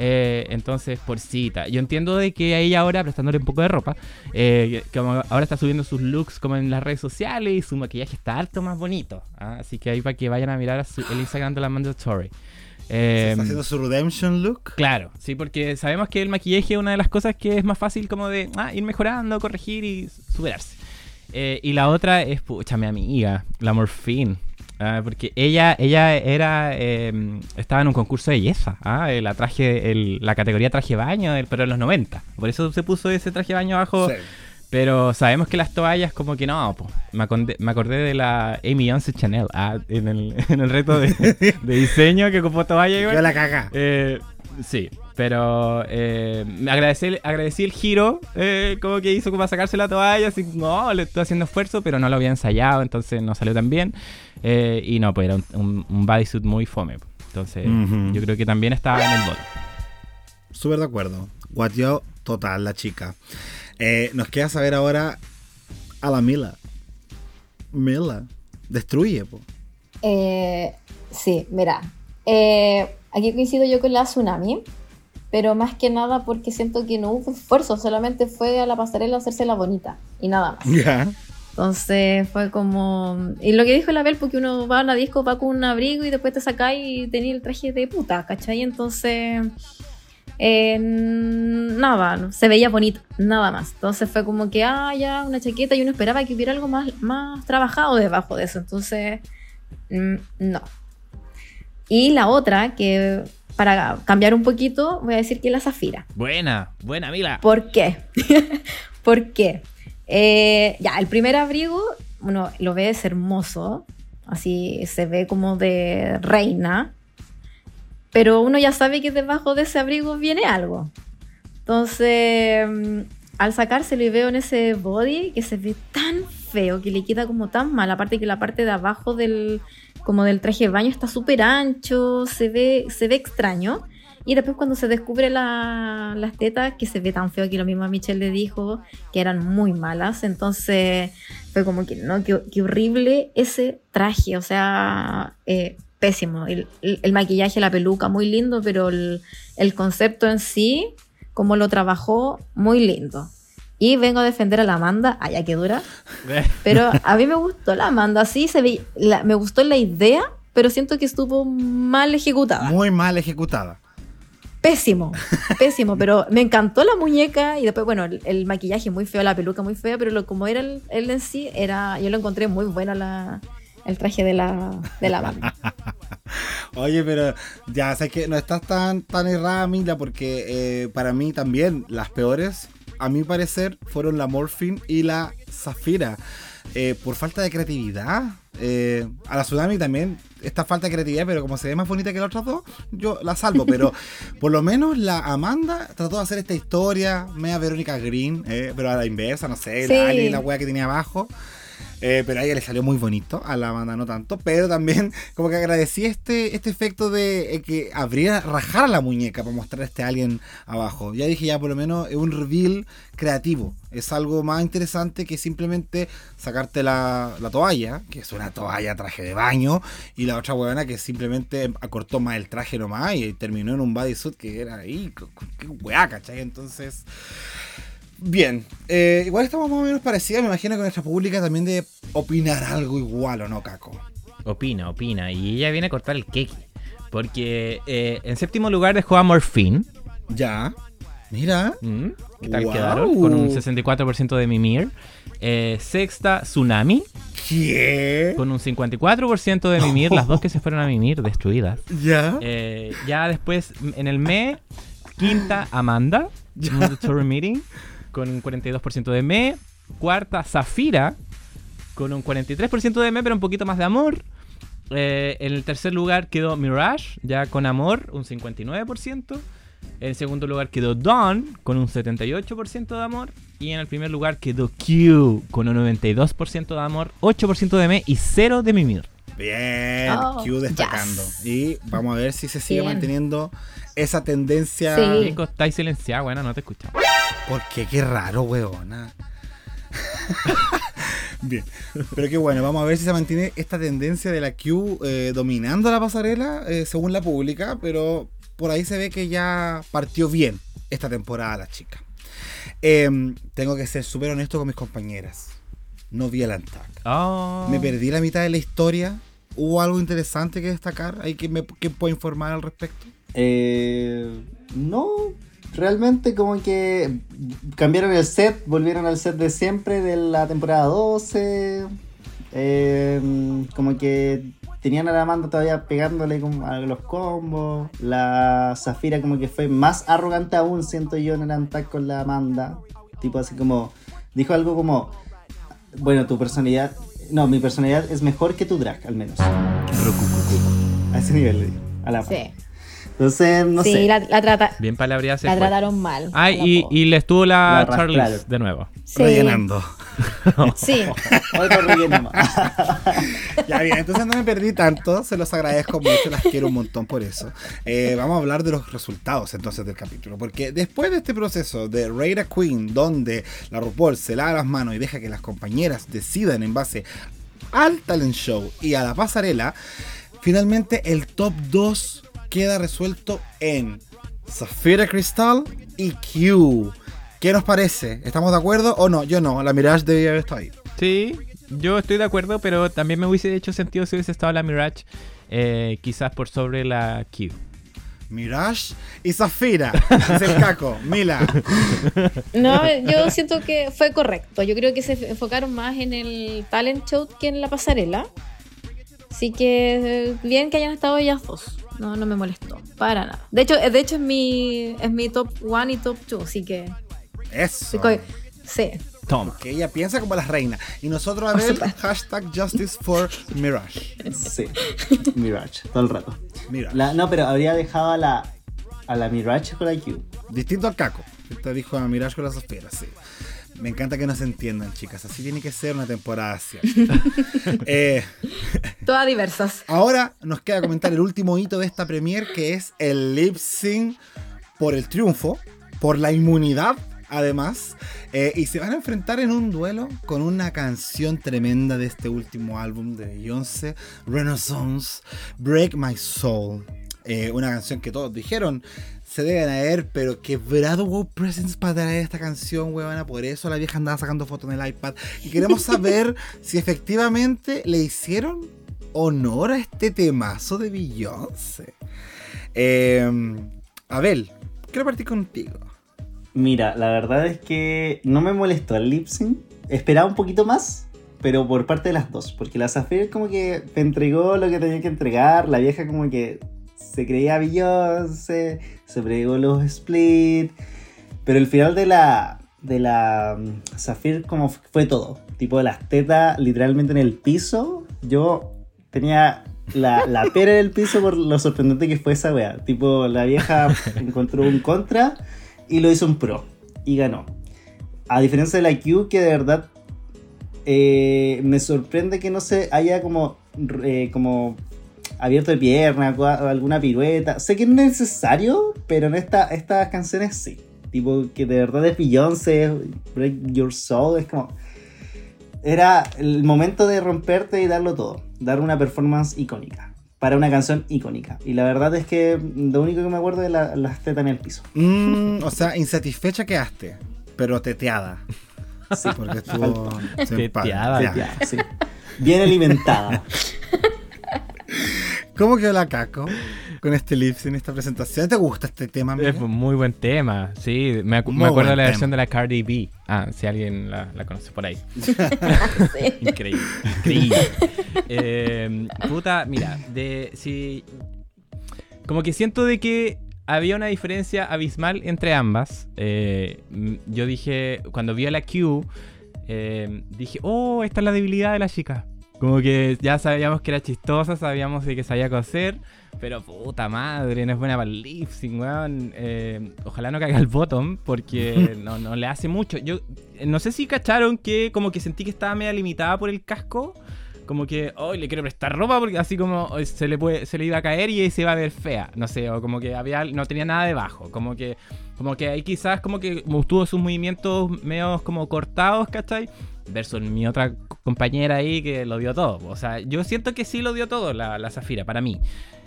Eh, entonces, por cita. Yo entiendo de que ella ahora, prestándole un poco de ropa, eh, como ahora está subiendo sus looks como en las redes sociales y su maquillaje está harto más bonito. ¿ah? Así que ahí para que vayan a mirar a su- el Instagram de la Mandatory. ¿Se Eh, está haciendo su redemption look? Claro, sí, porque sabemos que el maquillaje es una de las cosas que es más fácil como de ah, ir mejorando, corregir y superarse. Eh, y la otra es, pucha, mi amiga, la Morphine. Ah, porque ella, ella era, eh, estaba en un concurso de belleza, ah, eh, la traje, el- la categoría traje baño, pero en los 90. Por eso se puso ese traje baño abajo. Sí. Pero sabemos que las toallas como que no, po. Me, acordé, me acordé de la Amy Johnson Chanel ah, en, el, en el reto de, de diseño que ocupó toalla igual. Yo la caga. Eh, sí, pero eh, me agradecí, agradecí el giro, eh, como que hizo como para sacarse la toalla, así, no, le estoy haciendo esfuerzo, pero no lo había ensayado, entonces no salió tan bien. Eh, y no, pues era un, un, un bodysuit muy fome. Entonces, Ujú. yo creo que también estaba en el bot. Súper de acuerdo. Guateó total la chica. Eh, nos queda saber ahora a la Mila. Mila. Destruye, po. Eh, sí, mira. eh, aquí coincido yo con la Tsunami, pero más que nada porque siento que no hubo esfuerzo, solamente fue a la pasarela a hacerse la bonita y nada más. Entonces fue como. Y lo que dijo la Bel, porque uno va a una disco, va con un abrigo y después te sacáis y tenéis el traje de puta, ¿cachai? Entonces. eh, nada, se veía bonito, nada más. Entonces fue como que, ah, ya, una chaqueta y uno esperaba que hubiera algo más, más trabajado debajo de eso. Entonces, mm, no. Y la otra, que para cambiar un poquito, voy a decir que la Zafira. Buena, buena, Mila. ¿Por qué? ¿Por qué? Eh, ya, el primer abrigo, uno lo ve es hermoso, así se ve como de reina, pero uno ya sabe que debajo de ese abrigo viene algo. Entonces, mm, al sacárselo y veo en ese body que se ve tan feo, que le queda como tan mal, aparte que la parte de abajo del, como del traje de baño está súper ancho, se ve, se ve extraño. Y después cuando se descubre la- las tetas, que se ve tan feo que lo mismo Michelle le dijo, que eran muy malas. Entonces fue como que, no, qué, horrible ese traje, o sea, eh, pésimo. El, maquillaje, la peluca, muy lindo, pero el concepto en sí, como lo trabajó, muy lindo. Y vengo a defender a la Amanda, ay, ya que dura. Pero a mí me gustó la Amanda, sí, se ve, la- me gustó la idea, pero siento que estuvo mal ejecutada. Muy mal ejecutada. Pésimo, pésimo, pero me encantó la muñeca y después, bueno, el, el maquillaje muy feo, la peluca muy fea, pero lo, como era el, el en sí, era, yo lo encontré muy buena la, el traje de la, de la banda. Oye, pero ya sé que no estás tan, tan errada, Mila, porque eh, para mí también las peores, a mi parecer, fueron la Morphine y la Zafira. Eh, por falta de creatividad. Eh, a la Tsunami también esta falta de creatividad, pero como se ve más bonita que las otras dos, yo la salvo. Pero por lo menos la Amanda trató de hacer esta historia, media Verónica Green, eh, pero a la inversa, no sé, Sí. la la wea que tenía abajo. Eh, pero a ella le salió muy bonito, a la banda no tanto. Pero también como que agradecí este, este efecto de eh, que abriera, rajara la muñeca para mostrar a este alien abajo. Ya dije, ya por lo menos es un reveal creativo. Es algo más interesante que simplemente sacarte la, la toalla, que es una toalla traje de baño, y la otra huevona que simplemente acortó más el traje nomás y terminó en un bodysuit que era ahí, qué hueá, ¿cachai? Entonces... Bien, eh, igual estamos más o menos parecidos, me imagino que nuestra pública también de opinar algo igual o no, Caco. Opina, opina. Y ella viene a cortar el cake. Porque eh, en séptimo lugar dejó a Morphine. Ya, mira, Mm, ¿Qué tal quedaron? Con un 64% de Mimir. Eh, sexta, Tsunami. ¿qué? Con un 54% de Mimir. Las dos que se fueron a Mimir, destruidas. Ya, Eh, ya después, en el ME, quinta, Amanda. Mandatory Meeting. Con un 42% de ME. Cuarta, Zafira. Con un 43% de ME, pero un poquito más de amor. Eh, en el tercer lugar quedó Mirage, ya con amor, un 59%. En segundo lugar quedó Dawn, con un 78% de amor. Y en el primer lugar quedó Q, con un 92% de amor, 8% de me y 0 de mimir. Bien, Oh, Q destacando. yes. Y vamos a ver si se sigue Bien. manteniendo esa tendencia. Sí. Nico, estáis silenciada, bueno, no te escuchamos. ¿Por qué? Qué raro, weona. Bien, pero qué bueno, vamos a ver si se mantiene esta tendencia de la Q eh, dominando la pasarela, eh, según la pública, pero por ahí se ve que ya partió bien esta temporada la chica. Em, tengo que ser súper honesto con mis compañeras. No vi el Antac. Oh. Me perdí la mitad de la historia. ¿Hubo algo interesante que destacar? ¿Hay que me que pueda informar al respecto? Eh, no, realmente como que cambiaron el set, volvieron al set de siempre de la temporada 12. Eh, como que tenían a la Amanda todavía pegándole a los combos. La Zafira como que fue más arrogante aún, siento yo, en el Antac con la Amanda. Tipo así como, dijo algo como, bueno, tu personalidad, no, mi personalidad es mejor que tu drag, al menos. A ese nivel le digo, a la Sí, Entonces, no sí sé. la, la, trata- Bien palabreada se la fue. trataron mal. Ah, a la y, y le estuvo la, La Charlize arrastraron. de nuevo. Sí, Rellenando. Sí, Otro relleno más. Ya bien, entonces no me perdí tanto, se los agradezco mucho, las quiero un montón por eso. Eh, vamos a hablar de los resultados entonces del capítulo, porque después de este proceso de Raid a Queen, donde la RuPaul se lava las manos y deja que las compañeras decidan en base al talent show y a la pasarela, finalmente el top 2 queda resuelto en Zafira Crystal y Q. ¿Qué nos parece? ¿Estamos de acuerdo o no? Yo no, la Mirage debía haber estado ahí. Sí, yo estoy de acuerdo, pero también me hubiese hecho sentido si hubiese estado la Mirage, eh, quizás por sobre la Q. Mirage y Zafira. Dice el caco. Mila. No, yo siento que fue correcto. Yo creo que se enfocaron más en el talent show que en la pasarela. Así que bien que hayan estado ellas dos. No, no me molestó. Para nada. De hecho, de hecho es mi, es mi top one y top two. Así que. Eso. Sí. Toma. Que ella piensa como las reinas. Y nosotros, a ver, hashtag Justice for Mirage. Sí. Mirage, todo el rato. Mirage. La- no, pero habría dejado a la, a la Mirage con la Q. Distinto al caco. Te dijo a Mirage con las Zafira, sí. Me encanta que nos entiendan, chicas. Así tiene que ser una temporada así. Eh, Todas diversas. ahora nos queda comentar el último hito de esta premier, que es el lip sync por el triunfo, por la inmunidad, además. Eh, y se van a enfrentar en un duelo con una canción tremenda de este último álbum de Beyoncé, Renaissance, Break My Soul. Eh, una canción que todos dijeron se deben haber, pero quebrado WoW Presents para traer esta canción, huevona. Por eso la vieja andaba sacando fotos en el iPad. Y queremos saber si efectivamente le hicieron honor a este temazo de Beyoncé. Eh, Abel, quiero partir contigo. Mira, la verdad es que no me molestó el lip sync. Esperaba un poquito más, pero por parte de las dos. Porque la Zafir como que me entregó lo que tenía que entregar. La vieja como que se creía Beyoncé, se pregó los split. Pero el final de la de la mm, Zafir como fue todo. Tipo las tetas literalmente en el piso. Yo tenía la, la pera en el piso por lo sorprendente que fue esa wea. Tipo, la vieja encontró un contra y lo hizo un pro. Y ganó. A diferencia de la Q, que de verdad eh, me sorprende que no se haya como, eh, como abierto de pierna, alguna pirueta. Sé que es necesario, pero en esta, estas canciones sí. Tipo, que de verdad es Beyoncé, Break Your Soul, es como... Era el momento de romperte y darlo todo. Dar una performance icónica. Para una canción icónica. Y la verdad es que lo único que me acuerdo es la- las tetas en el piso. Mm, o sea, insatisfecha quedaste, pero teteada. Sí, porque estuvo. Teteada, sí. Bien alimentada. ¿Cómo quedó la caco con este lips en esta presentación? ¿Te gusta este tema? amiga? Es un muy buen tema, sí. Me, acu- Muy me acuerdo de la tema. versión de la Cardi B. Ah, si alguien la, la conoce por ahí. Increíble, increíble. Eh, puta, mira, de si como que siento de que había una diferencia abismal entre ambas. Eh, yo dije, cuando vi a la Q, eh, dije, oh, esta es la debilidad de la chica. Como que ya sabíamos que era chistosa, sabíamos que sabía coser, pero puta madre, no es buena para el lip sync, weón. Eh, ojalá no caiga el bottom, porque no, no le hace mucho. Yo eh, no sé si cacharon que como que sentí que estaba media limitada por el casco. Como que, hoy le quiero prestar ropa porque así como se le puede, se le iba a caer y se iba a ver fea. No sé, o como que había, no tenía nada debajo. Como que Como que ahí quizás como que tuvo sus movimientos medio como cortados, ¿cachai? Versus mi otra compañera ahí que lo dio todo. O sea, yo siento que sí lo dio todo la, la Zafira, para mí.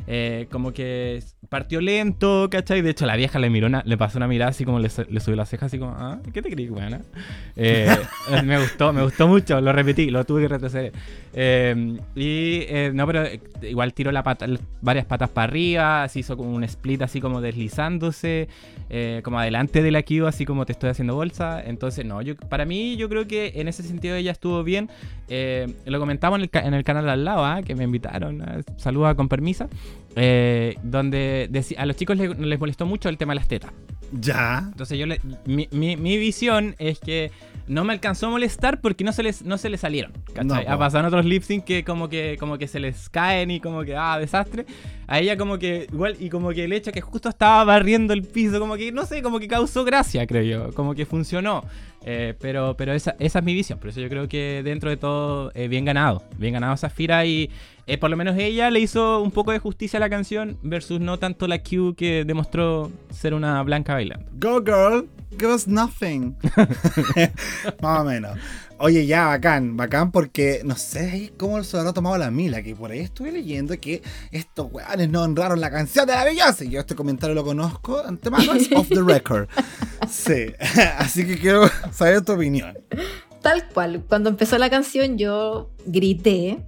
Eh, como que partió lento, ¿cachai? De hecho, la vieja le miró le pasó una mirada así como le, le subió la ceja, así como, ah, ¿qué te crees, buena? Eh, me gustó, me gustó mucho, lo repetí, lo tuve que retroceder. Eh, y no, pero igual tiró la pata, varias patas para arriba, se hizo como un split así como deslizándose, como adelante de la Q, así como te estoy haciendo bolsa. Entonces, no, yo, para mí, yo creo que en ese sentido ella estuvo bien. lo comentamos en el, en el canal al lado, ¿ah? que me invitaron. Saluda con permiso. Eh, donde a los chicos les, molestó mucho el tema de las tetas. Ya. Entonces yo mi, mi, visión es que no me alcanzó a molestar porque no se les, no se les salieron. ha pasado en otros lip sync que como que como que se les caen y como que ah, desastre. A ella como que igual y como que el hecho que justo estaba barriendo el piso, como que no sé, como que causó gracia, creo yo, como que funcionó. Eh, pero pero esa, esa, es mi visión, por eso yo creo que dentro de todo eh, bien ganado, bien ganado Zafira y eh, por lo menos ella le hizo un poco de justicia a la canción versus no tanto la Q que demostró ser una blanca bailando. Go girl, give us nothing. Más o menos. Oye, ya, bacán, bacán porque no sé cómo se habrá tomado la mila, que por ahí estuve leyendo que estos weones no honraron la canción de la Beyoncé. Yo este comentario lo conozco antemano, es off the record. Sí, así que quiero saber tu opinión. Tal cual, cuando empezó la canción yo grité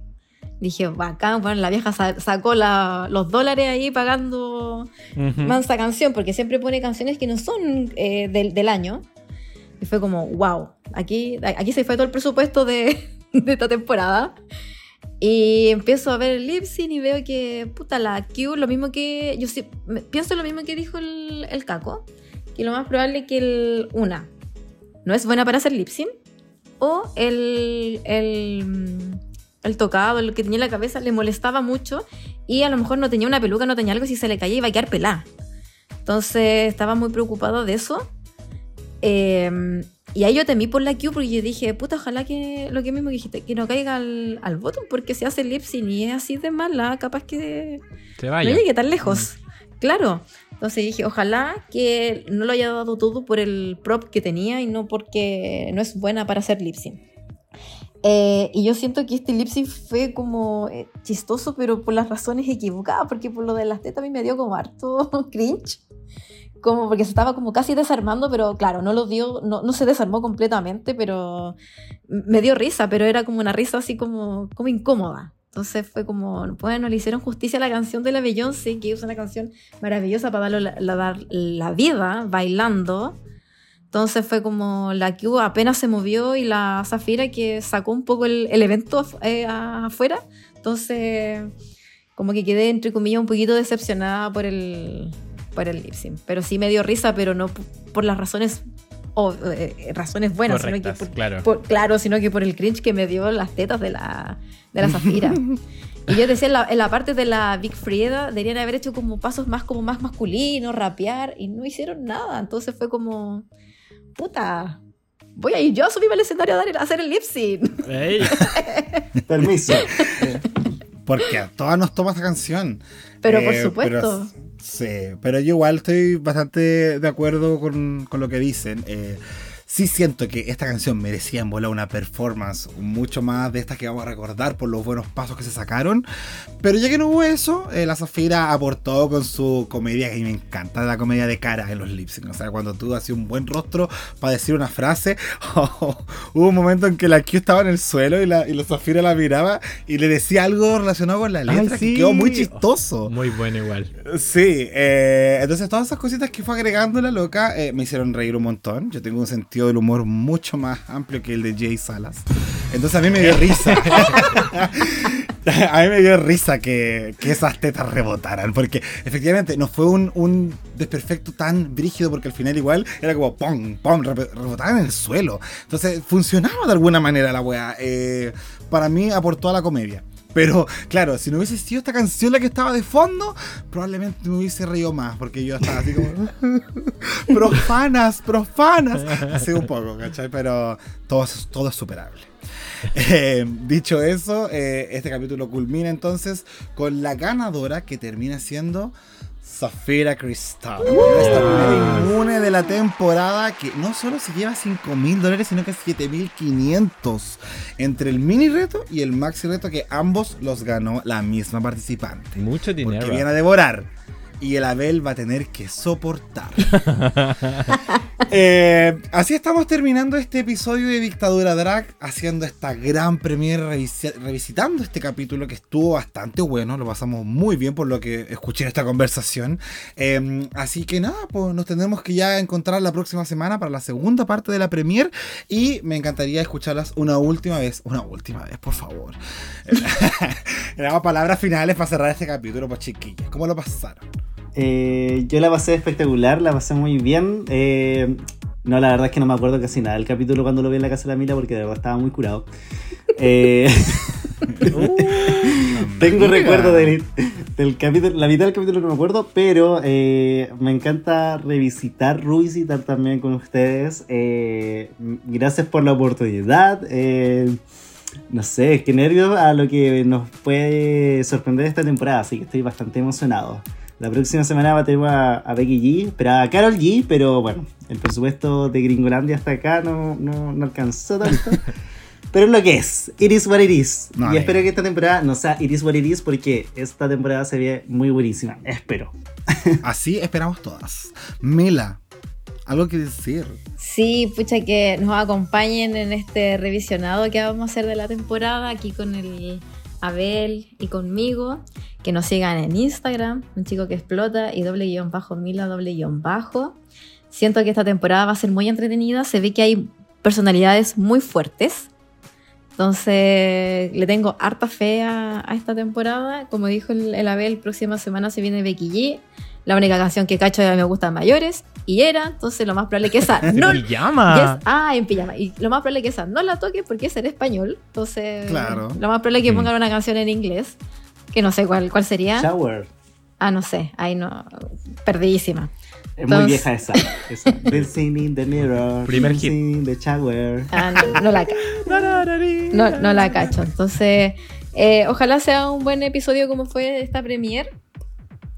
dije, bacán, bueno, la vieja sacó los dólares ahí pagando mansa canción, porque siempre pone canciones que no son eh, del, año. Y fue como, wow, aquí, aquí se fue todo el presupuesto de, esta temporada. Y empiezo a ver el lip y veo que, puta, la Q, lo mismo que. Yo sí, pienso lo mismo que dijo el, el Caco, que lo más probable es que el. Una, no es buena para hacer lip o el, el el tocado, el que tenía en la cabeza, le molestaba mucho y a lo mejor no tenía una peluca, no tenía algo, si se le caía iba a quedar pelada. Entonces estaba muy preocupado de eso. Em, y ahí yo temí por la Q porque yo dije, puta, ojalá que lo que mismo dijiste, que no caiga al, al bottom porque se hace el lip y es así de mala, capaz que se vaya. no llegue tan lejos. Mm. Claro. Entonces dije, ojalá que no lo haya dado todo por el prop que tenía y no porque no es buena para hacer lip sync. Eh, y yo siento que este lip fue como eh, chistoso, pero por las razones equivocadas, porque por lo de las tetas a mí me dio como harto cringe, como porque se estaba como casi desarmando, pero claro, no lo dio, no, no se desarmó completamente, pero me dio risa, pero era como una risa así como, como incómoda. Entonces fue como, bueno, le hicieron justicia a la canción de la Beyoncé, que es una canción maravillosa para darle la, dar la vida bailando. Entonces fue como la Q apenas se movió y la Zafira que sacó un poco el, evento eh, afuera. Entonces, como que quedé entre comillas un poquito decepcionada por el, por el lip sync. Pero sí me dio risa, pero no por las razones o eh, razones buenas, sino que por, claro. claro, sino que por el cringe que me dio las tetas de la, de la Zafira. y yo decía, en la, en la, parte de la Big Frieda deberían haber hecho como pasos más como más masculinos, rapear, y no hicieron nada. Entonces fue como puta, voy a ir yo a subirme al escenario a, hacer el lip sync. Permiso. Porque a todas nos toma esta canción. Pero por eh, supuesto. sí, pero yo igual estoy bastante de acuerdo con, con lo que dicen. Eh, sí siento que esta canción merecía en volar una performance mucho más de estas que vamos a recordar por los buenos pasos que se sacaron. Pero ya que no hubo eso, eh, la Zafira aportó con su comedia, que me encanta la comedia de cara en los lips. O sea, cuando tú hacías un buen rostro para decir una frase, hubo un momento en que la Q estaba en el suelo y la, y la Zafira la miraba y le decía algo relacionado con la letra, que quedó muy chistoso. muy bueno igual. Sí, eh, entonces todas esas cositas que fue agregando la loca eh, me hicieron reír un montón. Yo tengo un sentido del humor mucho más amplio que el de Jay Salas. Entonces a mí me dio risa. a mí me dio risa que, esas tetas rebotaran. Porque efectivamente no fue un, desperfecto tan brígido porque al final igual era como pum, pum, rebotaban en el suelo. Entonces funcionaba de alguna manera la weá. Eh, para mí aportó a la comedia. Pero claro, si no hubiese sido esta canción la que estaba de fondo, probablemente me hubiese reído más, porque yo estaba así como. profanas, profanas. Así un poco, ¿cachai? Pero todo, todo es superable. Eh, dicho eso, eh, este capítulo culmina entonces con la ganadora que termina siendo Zafira Cristal. Nuestra primera inmune de la temporada que no solo se lleva 5 mil dólares, sino que 7500 entre el mini reto y el maxi reto que ambos los ganó la misma participante. Mucho dinero. Porque viene a devorar. Y el Abel va a tener que soportar. Eh, así estamos terminando este episodio de Dictadura Drag, haciendo esta gran premiere, revisi- revisitando este capítulo que estuvo bastante bueno, lo pasamos muy bien por lo que escuché en esta conversación. Eh, así que nada, pues nos tendremos que ya encontrar la próxima semana para la segunda parte de la premiere y me encantaría escucharlas una última vez, una última vez, por favor. Damos palabras finales para cerrar este capítulo, pues chiquillas, ¿cómo lo pasaron? Eh, yo la pasé espectacular, la pasé muy bien. Eh, no, la verdad es que no me acuerdo casi nada del capítulo cuando lo vi en la casa de la Mila porque de verdad estaba muy curado. Eh, tengo Mira. recuerdo del, del capítulo, la mitad del capítulo no me acuerdo, pero eh, me encanta revisitar, revisitar también con ustedes. Eh, gracias por la oportunidad. Eh, no sé, qué nervios a lo que nos puede sorprender esta temporada, así que estoy bastante emocionado. La próxima semana tenemos a, a Becky G, pero a Carol G, pero bueno, el presupuesto de Gringolandia hasta acá no, no, no alcanzó tanto. Pero es lo que es, it is what it is. No, y amigo. espero que esta temporada no sea it is what it is porque esta temporada se ve muy buenísima, espero. Así esperamos todas. Mila, algo que decir. Sí, pucha, que nos acompañen en este revisionado que vamos a hacer de la temporada aquí con el Abel y conmigo. Que nos sigan en Instagram, un chico que explota y doble guion bajo Mila, doble guion bajo. Siento que esta temporada va a ser muy entretenida. Se ve que hay personalidades muy fuertes. Entonces, le tengo harta fe a, esta temporada. Como dijo el, el Abel, próxima semana se viene Becky G. La única canción que cacho ya me gustan mayores. Y era, entonces lo más probable que esa no, ¡En pijama! Yes, ah, en pijama. Y lo más probable que esa no la toque porque es en español. Entonces, Claro. lo más probable es que Mm. pongan una canción en inglés. Que no sé cuál, cuál sería. Shower. Ah, no sé. Ahí no. Perdidísima. Es muy Entonces- vieja esa. esa. Dancing in the mirror. Primer hit. in the shower. Ah, no, no la, no, no la cacho. Entonces, eh, ojalá sea un buen episodio como fue esta premier.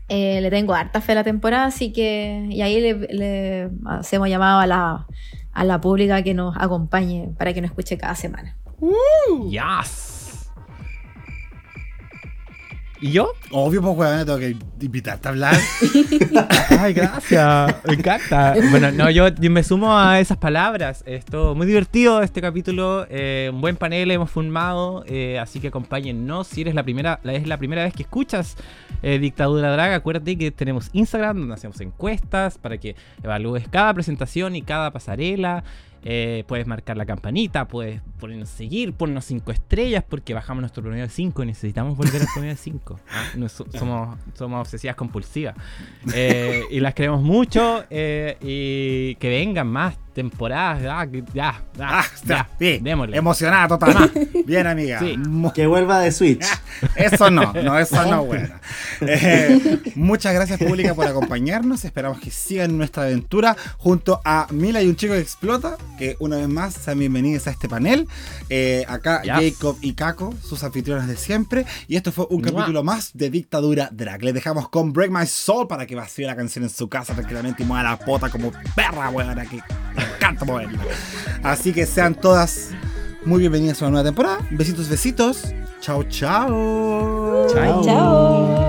Eh, le tengo harta fe a la temporada, así que. Y ahí le, le hacemos llamado a la, a la pública que nos acompañe para que nos escuche cada semana. ¡Yes! ¿Y yo? Obvio, pues, weón, tengo que invitarte a hablar. Ay, gracias. Me encanta. Bueno, no, yo, yo me sumo a esas palabras. Esto muy divertido este capítulo. eh, un buen panel hemos formado. eh, así que acompáñennos. Si eres la primera, la, es la primera vez que escuchas eh, Dictadura Drag, acuérdate que tenemos Instagram donde hacemos encuestas para que evalúes cada presentación y cada pasarela. Eh, puedes marcar la campanita, puedes ponernos seguir, ponernos 5 estrellas porque bajamos nuestro promedio de 5 y necesitamos volver al promedio de 5. somos, somos obsesivas compulsivas. Eh, y las queremos mucho eh, y que vengan más temporadas. ah, que- ya, ya, Ah, ya, bien. démosle. Emocionada total. Bien, amiga. Sí. Que vuelva de Switch. Eso no, no, eso no, bueno. Eh, muchas gracias, pública, por acompañarnos. Esperamos que sigan nuestra aventura junto a Mila y un chico que explota. Que una vez más sean bienvenidos a este panel. Eh, acá Yes. Jacob y Kako, sus anfitriones de siempre. Y esto fue un Mua. capítulo más de Dictadura Drag. Les dejamos con Break My Soul para que vacíe la canción en su casa tranquilamente y mueva la pota como perra, weón. Aquí encanta moverla. Así que sean todas muy bienvenidas a una nueva temporada. Besitos, besitos. Chao, chao. Chao. Chao.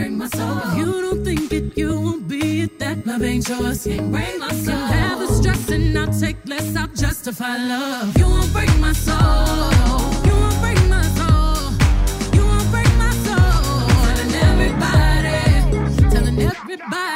Break my soul. If you don't think it, you won't be it. That love ain't yours. Can't break my soul. You have the stress and I'll take less. I'll justify love. You won't break my soul. You won't break my soul. You won't break my soul. Telling everybody. Telling everybody.